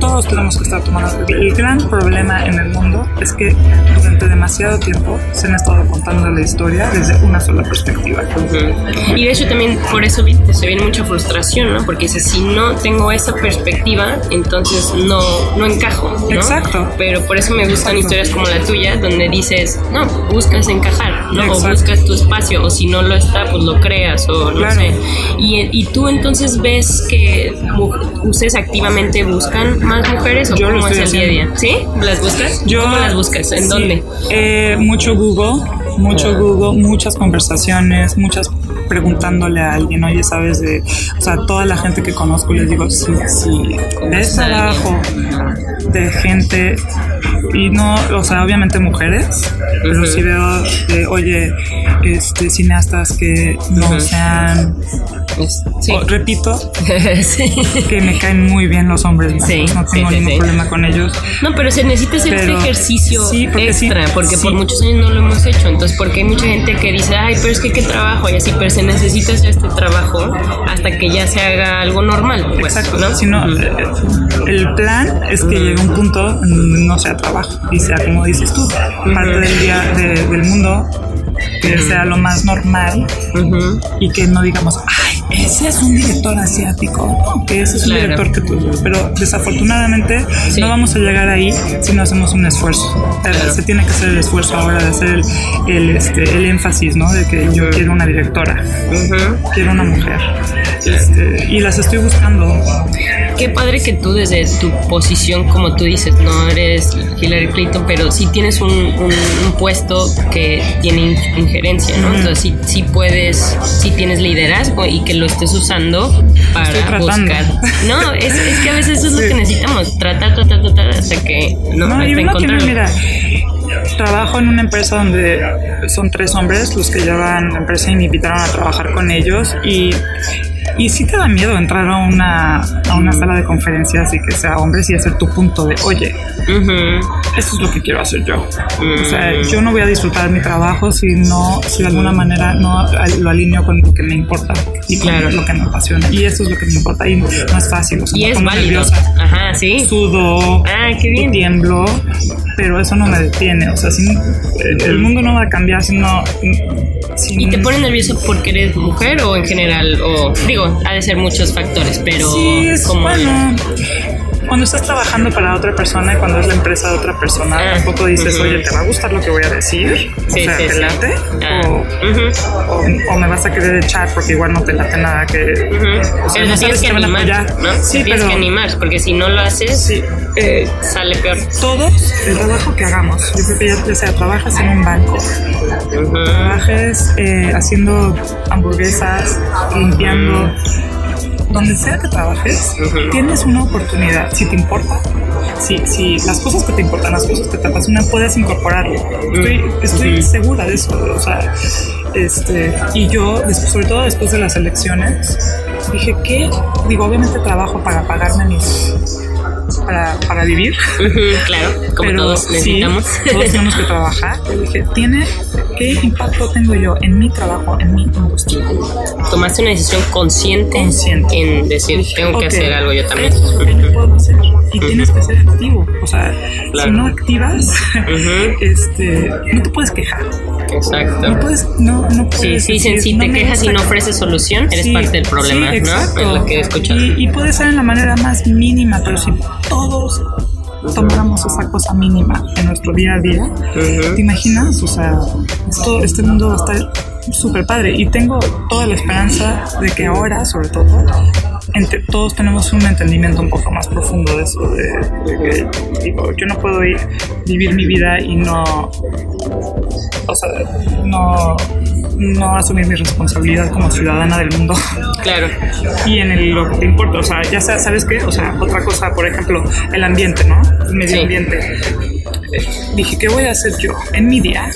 Todos tenemos que estar tomando. El gran problema en el mundo es que durante demasiado tiempo se han estado contando la historia desde una sola perspectiva. Ujú. Y de hecho también por eso se viene mucha frustración, ¿no? Porque dices, si no tengo esa perspectiva, entonces no, no encajo, ¿no? Exacto. Pero por eso me gustan historias como la tuya, donde dices, no, buscas encajar, ¿no? O buscas tu espacio, o si no lo está, pues lo creas, o no Claro. sé. Y, y tú entonces ves que ustedes activamente buscan más mujeres, o Yo cómo es el día a día? ¿Sí? ¿Las buscas? ¿Cómo las buscas? ¿En sí, dónde? eh, mucho Google, mucho. Google, muchas conversaciones, muchas preguntándole a alguien, oye, sabes de, o sea, toda la gente que conozco les digo, sí, sí, está trabajo de gente y no, o sea, obviamente mujeres, pero sí veo de, oye, este, cineastas que no sean, Es- Sí. o- repito, sí. que me caen muy bien los hombres, blancos, Sí, no tengo ningún problema con ellos. No, pero se necesita este Pero- ejercicio extra, porque por muchos años no lo hemos hecho. Entonces, porque hay mucha gente que dice, ay, pero es que qué trabajo, y así, pero se necesita hacer este trabajo hasta que ya se haga algo normal. Pues, Exacto, ¿no? si no, Ujú. eh, el plan es que llegue un punto no sea trabajo y sea como dices tú, parte del día de- del mundo que sea lo más normal Ujú. y que no digamos, ay, ese es un director asiático, no, que ese es un Claro. director que tú, pero desafortunadamente Sí. no vamos a llegar ahí si no hacemos un esfuerzo. Eh, Claro. Se tiene que hacer el esfuerzo ahora de hacer el, el, este, el énfasis, ¿no? De que yo quiero una directora, Ujú. quiero una mujer. Este, y las estoy buscando. Qué padre que tú desde tu posición, como tú dices, no eres Hillary Clinton, pero sí tienes un, un- un puesto que tiene injerencia, ¿no? Entonces sí, sí puedes, sí tienes liderazgo y que lo estés usando para buscar. No, es, es que a veces eso es lo que necesitamos, tratar, tratar, tratar hasta que no, No, hasta mira, trabajo en una empresa donde son tres hombres los que llevan la empresa y me invitaron a trabajar con ellos y, y sí te da miedo entrar a una, a una sala de conferencias y que sea hombres y hacer tu punto de, oye, Ujú. esto es lo que quiero hacer yo. O sea, Mm. yo no voy a disfrutar mi trabajo si no, si de alguna manera no lo alineo con lo que me importa y con Claro. lo que me apasiona. Y eso es lo que me importa y no es fácil. O sea, Y es válido. nerviosa Ajá, sí. sudo Ah, qué bien. tiemblo, pero eso no me detiene. O sea, si, el, el mundo no va a cambiar si no. si- ¿Y te pone nervioso porque eres mujer o en general? O digo, ha de ser muchos factores, pero Sí, es como bueno. Cuando estás trabajando para otra persona y cuando es la empresa de otra persona, Ah, tampoco dices, ujú. oye, ¿te va a gustar lo que voy a decir? Sí, o sea, sí, ¿te sí. late? Ah, O, ujú. o, o me vas a querer echar porque igual no te late nada que... Ujú. o sea, pero no tienes que animar. ¿no? Sí, tienes pero que animar, porque si no lo haces, eh, sale peor. todos, el trabajo que hagamos, yo creo que ya, ya sea trabajas en un banco, trabajes eh, haciendo hamburguesas, limpiando, donde sea que trabajes, tienes una oportunidad. Si te importa, si, si las cosas que te importan, las cosas que te apasionan, puedes incorporarlo. Estoy, estoy segura de eso. O sea, este, y yo, sobre todo después de las elecciones, dije que, digo, obviamente trabajo para pagarme mis. Para, para vivir, claro, como pero todos sí, necesitamos. todos tenemos que trabajar. Yo dije, ¿tiene qué impacto tengo yo en mi trabajo, en mi industria? Tomaste una decisión consciente, Consciente. en decir, tengo que hacer algo yo también. yo puedo hacer. Y tienes que ser activo. O sea, Claro. si no activas, este, no te puedes quejar. Exacto. No puedes, no, no Sí, puedes sí, decir, si no te me quejas y no ofreces solución, eres Sí, parte del problema, sí, exacto. ¿no? Es lo que he escuchado. Y, y puede ser en la manera más mínima, pero si todos tomáramos esa cosa mínima en nuestro día a día. ¿te imaginas? O sea, esto, este mundo va a estar súper padre. Y tengo toda la esperanza de que ahora, sobre todo, entre, todos tenemos un entendimiento un poco más profundo de eso, de, de que, digo, yo no puedo ir, vivir mi vida y no, o sea, no, no asumir mi responsabilidad como ciudadana del mundo Claro. y en el- lo que te importa. O sea, ya sa- sabes qué, o sea, otra cosa, por ejemplo, el ambiente, ¿no? El medio Sí. ambiente. Dije, ¿qué voy a hacer yo en mi día?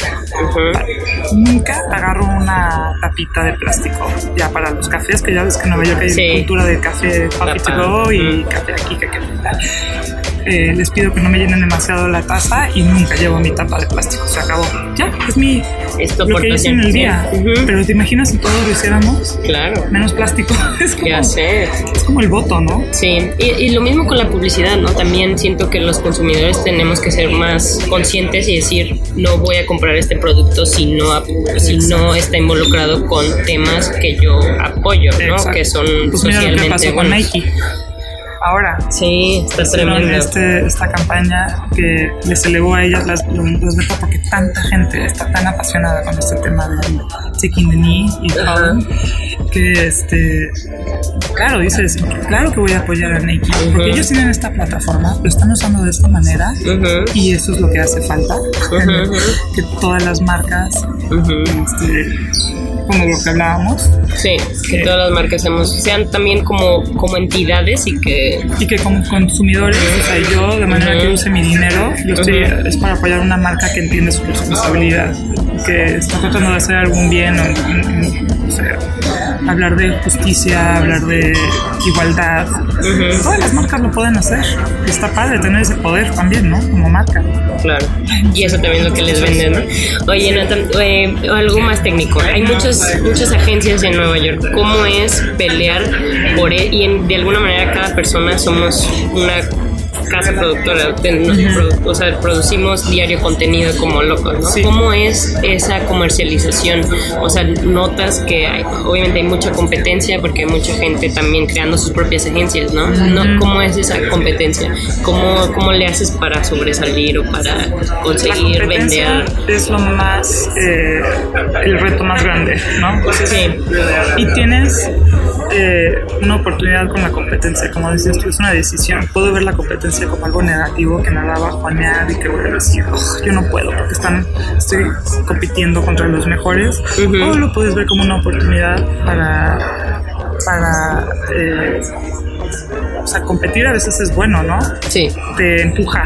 Nunca agarro una tapita de plástico ya para los cafés, que ya ves que en Nueva York hay Sí. cultura de café, coffee to go y café aquí, café allá. Eh, les pido que no me llenen demasiado la taza y nunca llevo mi tapa de plástico. Se acabó. Ya, es mi. Esto lo que hice en el día. Pero te imaginas si todos lo hiciéramos. Claro. Menos plástico. es como, Ya sé. Es como el voto, ¿no? Sí, y, y lo mismo con la publicidad, ¿no? También siento que los consumidores tenemos que ser más conscientes y decir, no voy a comprar este producto si no, si no está involucrado con temas que yo apoyo, ¿no? Exacto. Que son Pues mira lo que socialmente pasó con buenos. Nike. Ahora, Sí, está tremendo. este, esta campaña que les elevó a ellas las, los, vetos porque tanta gente está tan apasionada con este tema del taking the knee y todo que este claro dices claro que voy a apoyar a Nike porque ellos tienen esta plataforma lo están usando de esta manera y eso es lo que hace falta. Que todas las marcas este, como lo que hablábamos. Sí, que todas las marcas seamos, sean también como, como entidades y que... y que como consumidores, o sea, yo de manera que use mi dinero, yo estoy, es para apoyar una marca que entiende su responsabilidad, que está tratando de hacer algún bien, o- o sea, hablar de justicia, hablar de igualdad. Todas las marcas lo pueden hacer. Está padre tener ese poder también, ¿no? Como marca. Claro. Y eso también es lo que les venden, ¿no? Oye, Nathan, eh, algo más técnico. Hay muchas, muchas agencias en Nueva York. ¿Cómo es pelear por él? Y en- de alguna manera cada persona somos una casa productora. Ten- nos produ- o sea, producimos diario contenido como locos, ¿no? Sí. ¿Cómo es esa comercialización? O sea, notas que hay- obviamente hay mucha competencia porque hay mucha gente también creando sus propias agencias, ¿no? no ¿Cómo es esa competencia? ¿Cómo, ¿Cómo le haces para sobresalir o para conseguir vender? es lo más, eh, el reto más grande, ¿no? Sí. Y tienes eh, una oportunidad con la competencia, como dices tú, es una decisión. Puedo ver la competencia como algo negativo que nada va a juanear y que voy a decir, "Ugh, yo no puedo porque están, estoy compitiendo contra los mejores. Ujú. O lo puedes ver como una oportunidad para, para eh, o sea, competir a veces es bueno, ¿no? Sí, Te empuja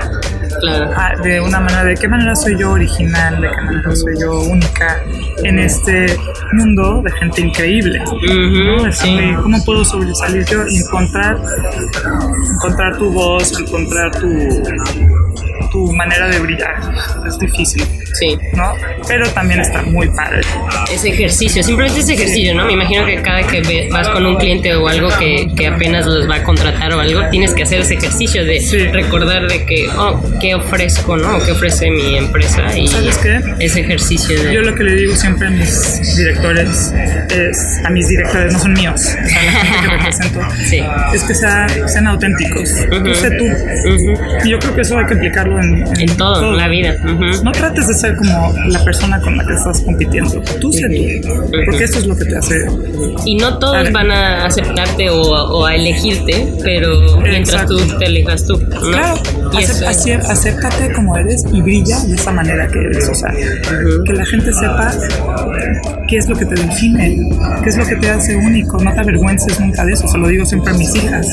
claro. a- de una manera, de qué manera soy yo original, de qué manera soy yo única en este mundo de gente increíble. ¿Cómo puedo sobresalir yo? y Encontrar, encontrar tu voz, encontrar tu, tu manera de brillar. Es difícil, Sí, ¿no? Pero también está muy padre. ese ejercicio, simplemente ese ejercicio, ¿no? Me imagino que cada que ve- vas con un cliente o algo que, que apenas los va a contratar o algo, tienes que hacer ese ejercicio de Sí. recordar de que, oh, ¿qué ofrezco, no? ¿Qué ofrece mi empresa? Y ¿Sabes qué? ese ejercicio de... Yo lo que le digo siempre a mis directores es, a mis directores, no son míos, la gente que represento, Sí. es que sea- sean auténticos. Tú sé tú. Y yo creo que eso hay que aplicarlo en, En todo, en la vida. No trates de ser como la persona con la que estás compitiendo. Tú sé tú. Porque eso es lo que te hace. Y no todos Vale. van a aceptarte o, o a elegirte, pero mientras Exacto. tú te elijas tú, ¿no? Claro, Y acep- acéptate como eres y brilla de esa manera que eres. O sea, que la gente sepa qué es lo que te define, qué es lo que te hace único. No te avergüences nunca de eso. Se lo digo siempre a mis hijas.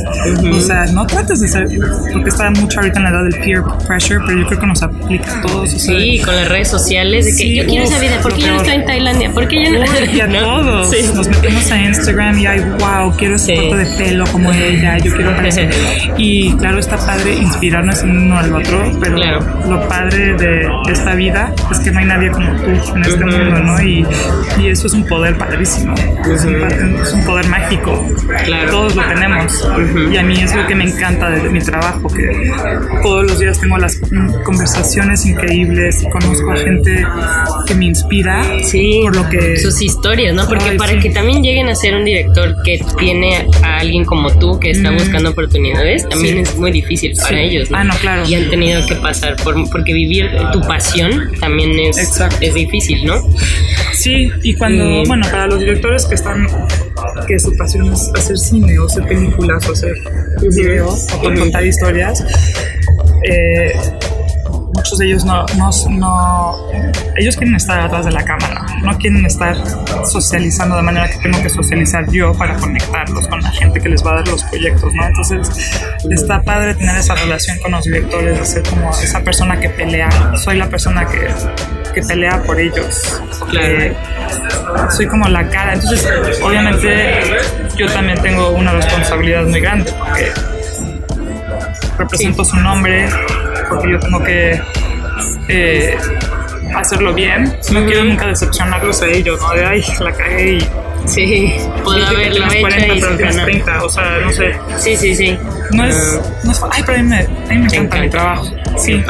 O sea, no trates de ser, porque está mucho ahorita en la edad del peer pressure, pero yo creo que nos aplica a todos. O sea, Sí, con las redes sociales, de que Sí, yo quiero esa uf, vida, ¿por qué yo no estoy en Tailandia? ¿Por qué yo no? y a ¿No? todos. Sí. Nos metemos a Instagram y ay, wow, quiero ese Sí. corte de pelo como ella, yo quiero parecer. Y claro, está padre inspirarnos en uno al otro, pero Claro. lo padre de esta vida es que no hay nadie como tú en este Ujú. mundo, ¿no? Y, y eso es un poder padrísimo. Es, un, pa- es un poder mágico. Claro. Todos lo tenemos. Y a mí es lo que me encanta de, mi trabajo, que todos los días tengo las conversaciones increíbles, conozco a gente que me inspira Sí, por lo que sus historias, ¿no? Porque Ay, para sí. que también lleguen a ser un director que tiene a alguien como tú que está buscando oportunidades, también Sí. es muy difícil para Sí. ellos, ¿no? Ah, no, claro. Y han tenido que pasar por, porque vivir tu pasión también es, Exacto. es difícil, ¿no? Sí, y cuando, Mm. bueno, para los directores que están, que su pasión es hacer cine o hacer películas o hacer videos o contar historias, eh, muchos de ellos no, no, no, ellos quieren estar atrás de la cámara, no quieren estar socializando de manera que tengo que socializar yo para conectarlos con la gente que les va a dar los proyectos, ¿no? Entonces, está padre tener esa relación con los directores, de ser como esa persona que pelea, soy la persona que, que pelea por ellos. Eh, soy como la cara, entonces, obviamente, yo también tengo una responsabilidad muy grande porque represento su nombre, porque yo tengo que eh, hacerlo bien. No quiero nunca decepcionarlos a ellos, ¿no? De, ay, la cagué y... Sí, puedo haberlo hecho 40, y pero tienes no. 30, o sea, no sé. Sí, sí, sí. No es, no es, ay, pero a mí me, a mí me encanta mi trabajo. Sí.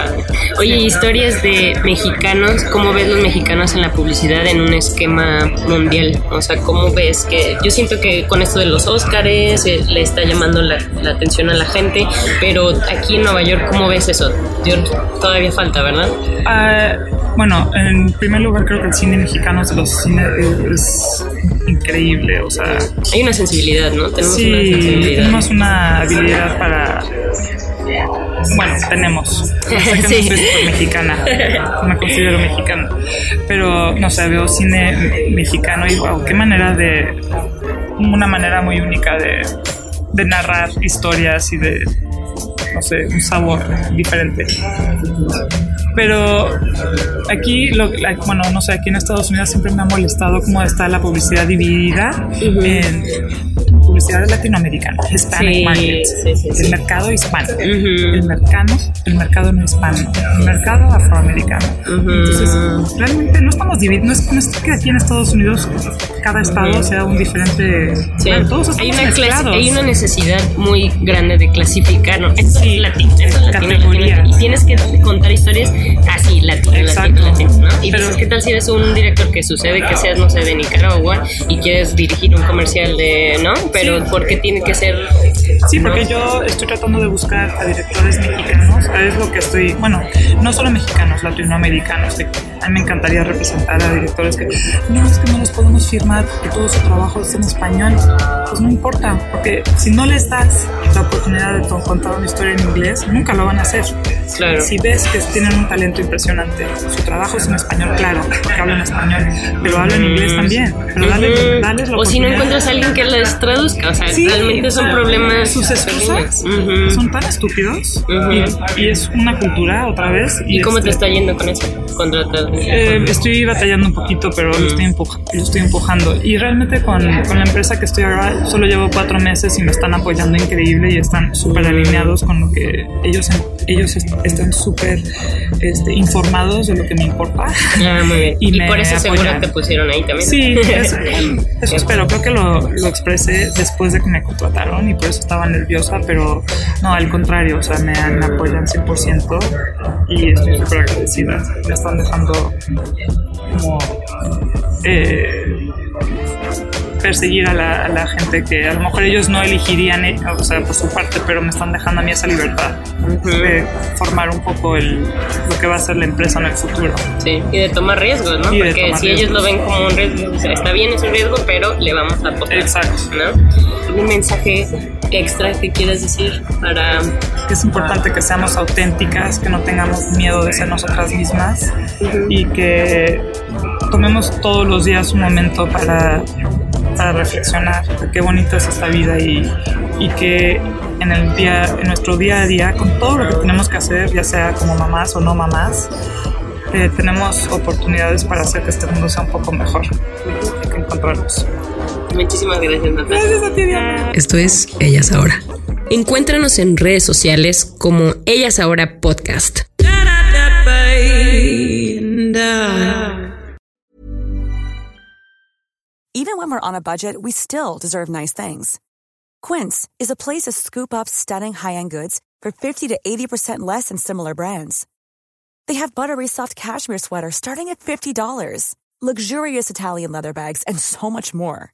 Oye, historias de mexicanos, ¿cómo ves los mexicanos en la publicidad en un esquema mundial? O sea, ¿cómo ves que yo siento que con esto de los Óscares eh, le está llamando la, la atención a la gente, pero aquí en Nueva York, ¿cómo ves eso? Yo, todavía falta, ¿verdad? Ah, bueno, en primer lugar creo que el cine mexicano es de los cines es increíble, o sea, Hay una sensibilidad, ¿no? Tenemos una sí, sensibilidad. tenemos una habilidad para, bueno, tenemos, que Sí. no soy mexicana, me considero mexicana, pero no sé, veo cine mexicano y wow, qué manera de, una manera muy única de, de narrar historias y de, no sé, un sabor diferente. Pero aquí, lo- bueno, no sé, aquí en Estados Unidos siempre me ha molestado cómo está la publicidad dividida en publicidad latinoamericana, Hispanic Sí, market, sí, sí, el mercado hispano, Ujú. el mercado, el mercado no hispano, el mercado afroamericano. Entonces, realmente no estamos divididos, no es, no es que aquí en Estados Unidos cada estado sea un diferente, Sí. bueno, todos estamos hay, una mezclados. hay una necesidad muy grande de clasificar, ¿no? Esto es latino, esto es latino, y tienes que contar historias así, latino, Exacto. latino, latino, ¿no? Y Pero- dices, ¿qué tal si eres un director que sucede que seas, no sé, de Nicaragua y quieres dirigir un comercial de, ¿no? Pero Sí. ¿por qué tiene que ser...? Sí, porque yo estoy tratando de buscar a directores mexicanos, es lo que estoy, bueno, no solo mexicanos, latinoamericanos. que A mí me encantaría representar a directores que, no, es que no los podemos firmar porque todo su trabajo es en español. Pues no importa, porque si no les das la oportunidad de to- contar una historia en inglés, nunca lo van a hacer. Claro. Si ves que tienen un talento impresionante, su trabajo es en español, claro, porque hablan español, pero hablan inglés también. Pero dale, Ujú. dales la o si no encuentras a alguien que les traduzca, o sea, Sí, realmente son problemas sus excusas son tan estúpidos Ujú. y, y es una cultura otra vez. ¿Y cómo te este, está yendo con eso? Contratar. Eh, estoy batallando un poquito, pero lo, estoy lo estoy empujando. Y realmente con, con la empresa que estoy ahora, solo llevo cuatro meses y me están apoyando increíble y están súper alineados con lo que ellos, ellos est- están súper este, informados de lo que me importa. Ah, muy bien. Y por eso seguro te pusieron ahí también. Sí, eso, eso espero. Creo que lo, lo expresé después de que me contrataron y por eso estaba nerviosa, pero no, al contrario, o sea, me, me apoyan 100% y estoy súper agradecida. Me están dejando como eh, perseguir a la, a la gente que a lo mejor ellos no elegirían, eh, o sea, por su parte, pero me están dejando a mí esa libertad de formar un poco el, lo que va a ser la empresa en el futuro. Sí, y de tomar riesgos, ¿no? Y Porque si ellos riesgos. lo ven como un riesgo, o sea, está bien, es un riesgo, pero le vamos a apostar. Exacto. ¿No? ¿Un mensaje extra que quieras decir para... que es importante que seamos auténticas, que no tengamos miedo de ser nosotras mismas y que tomemos todos los días un momento para, para reflexionar qué bonita es esta vida y, y que en el día, en nuestro día a día, con todo lo que tenemos que hacer, ya sea como mamás o no mamás, eh, tenemos oportunidades para hacer que este mundo sea un poco mejor. Hay que encontrarnos. Muchísimas gracias, Natalia. Gracias a ti, Diana. Esto es Ellas Ahora. Encuéntranos en redes sociales como Ellas Ahora Podcast. Even when we're on a budget, we still deserve nice things. Quince is a place to scoop up stunning high-end goods for 50 to 80% less than similar brands. They have buttery soft cashmere sweaters starting at $50, luxurious Italian leather bags, and so much more.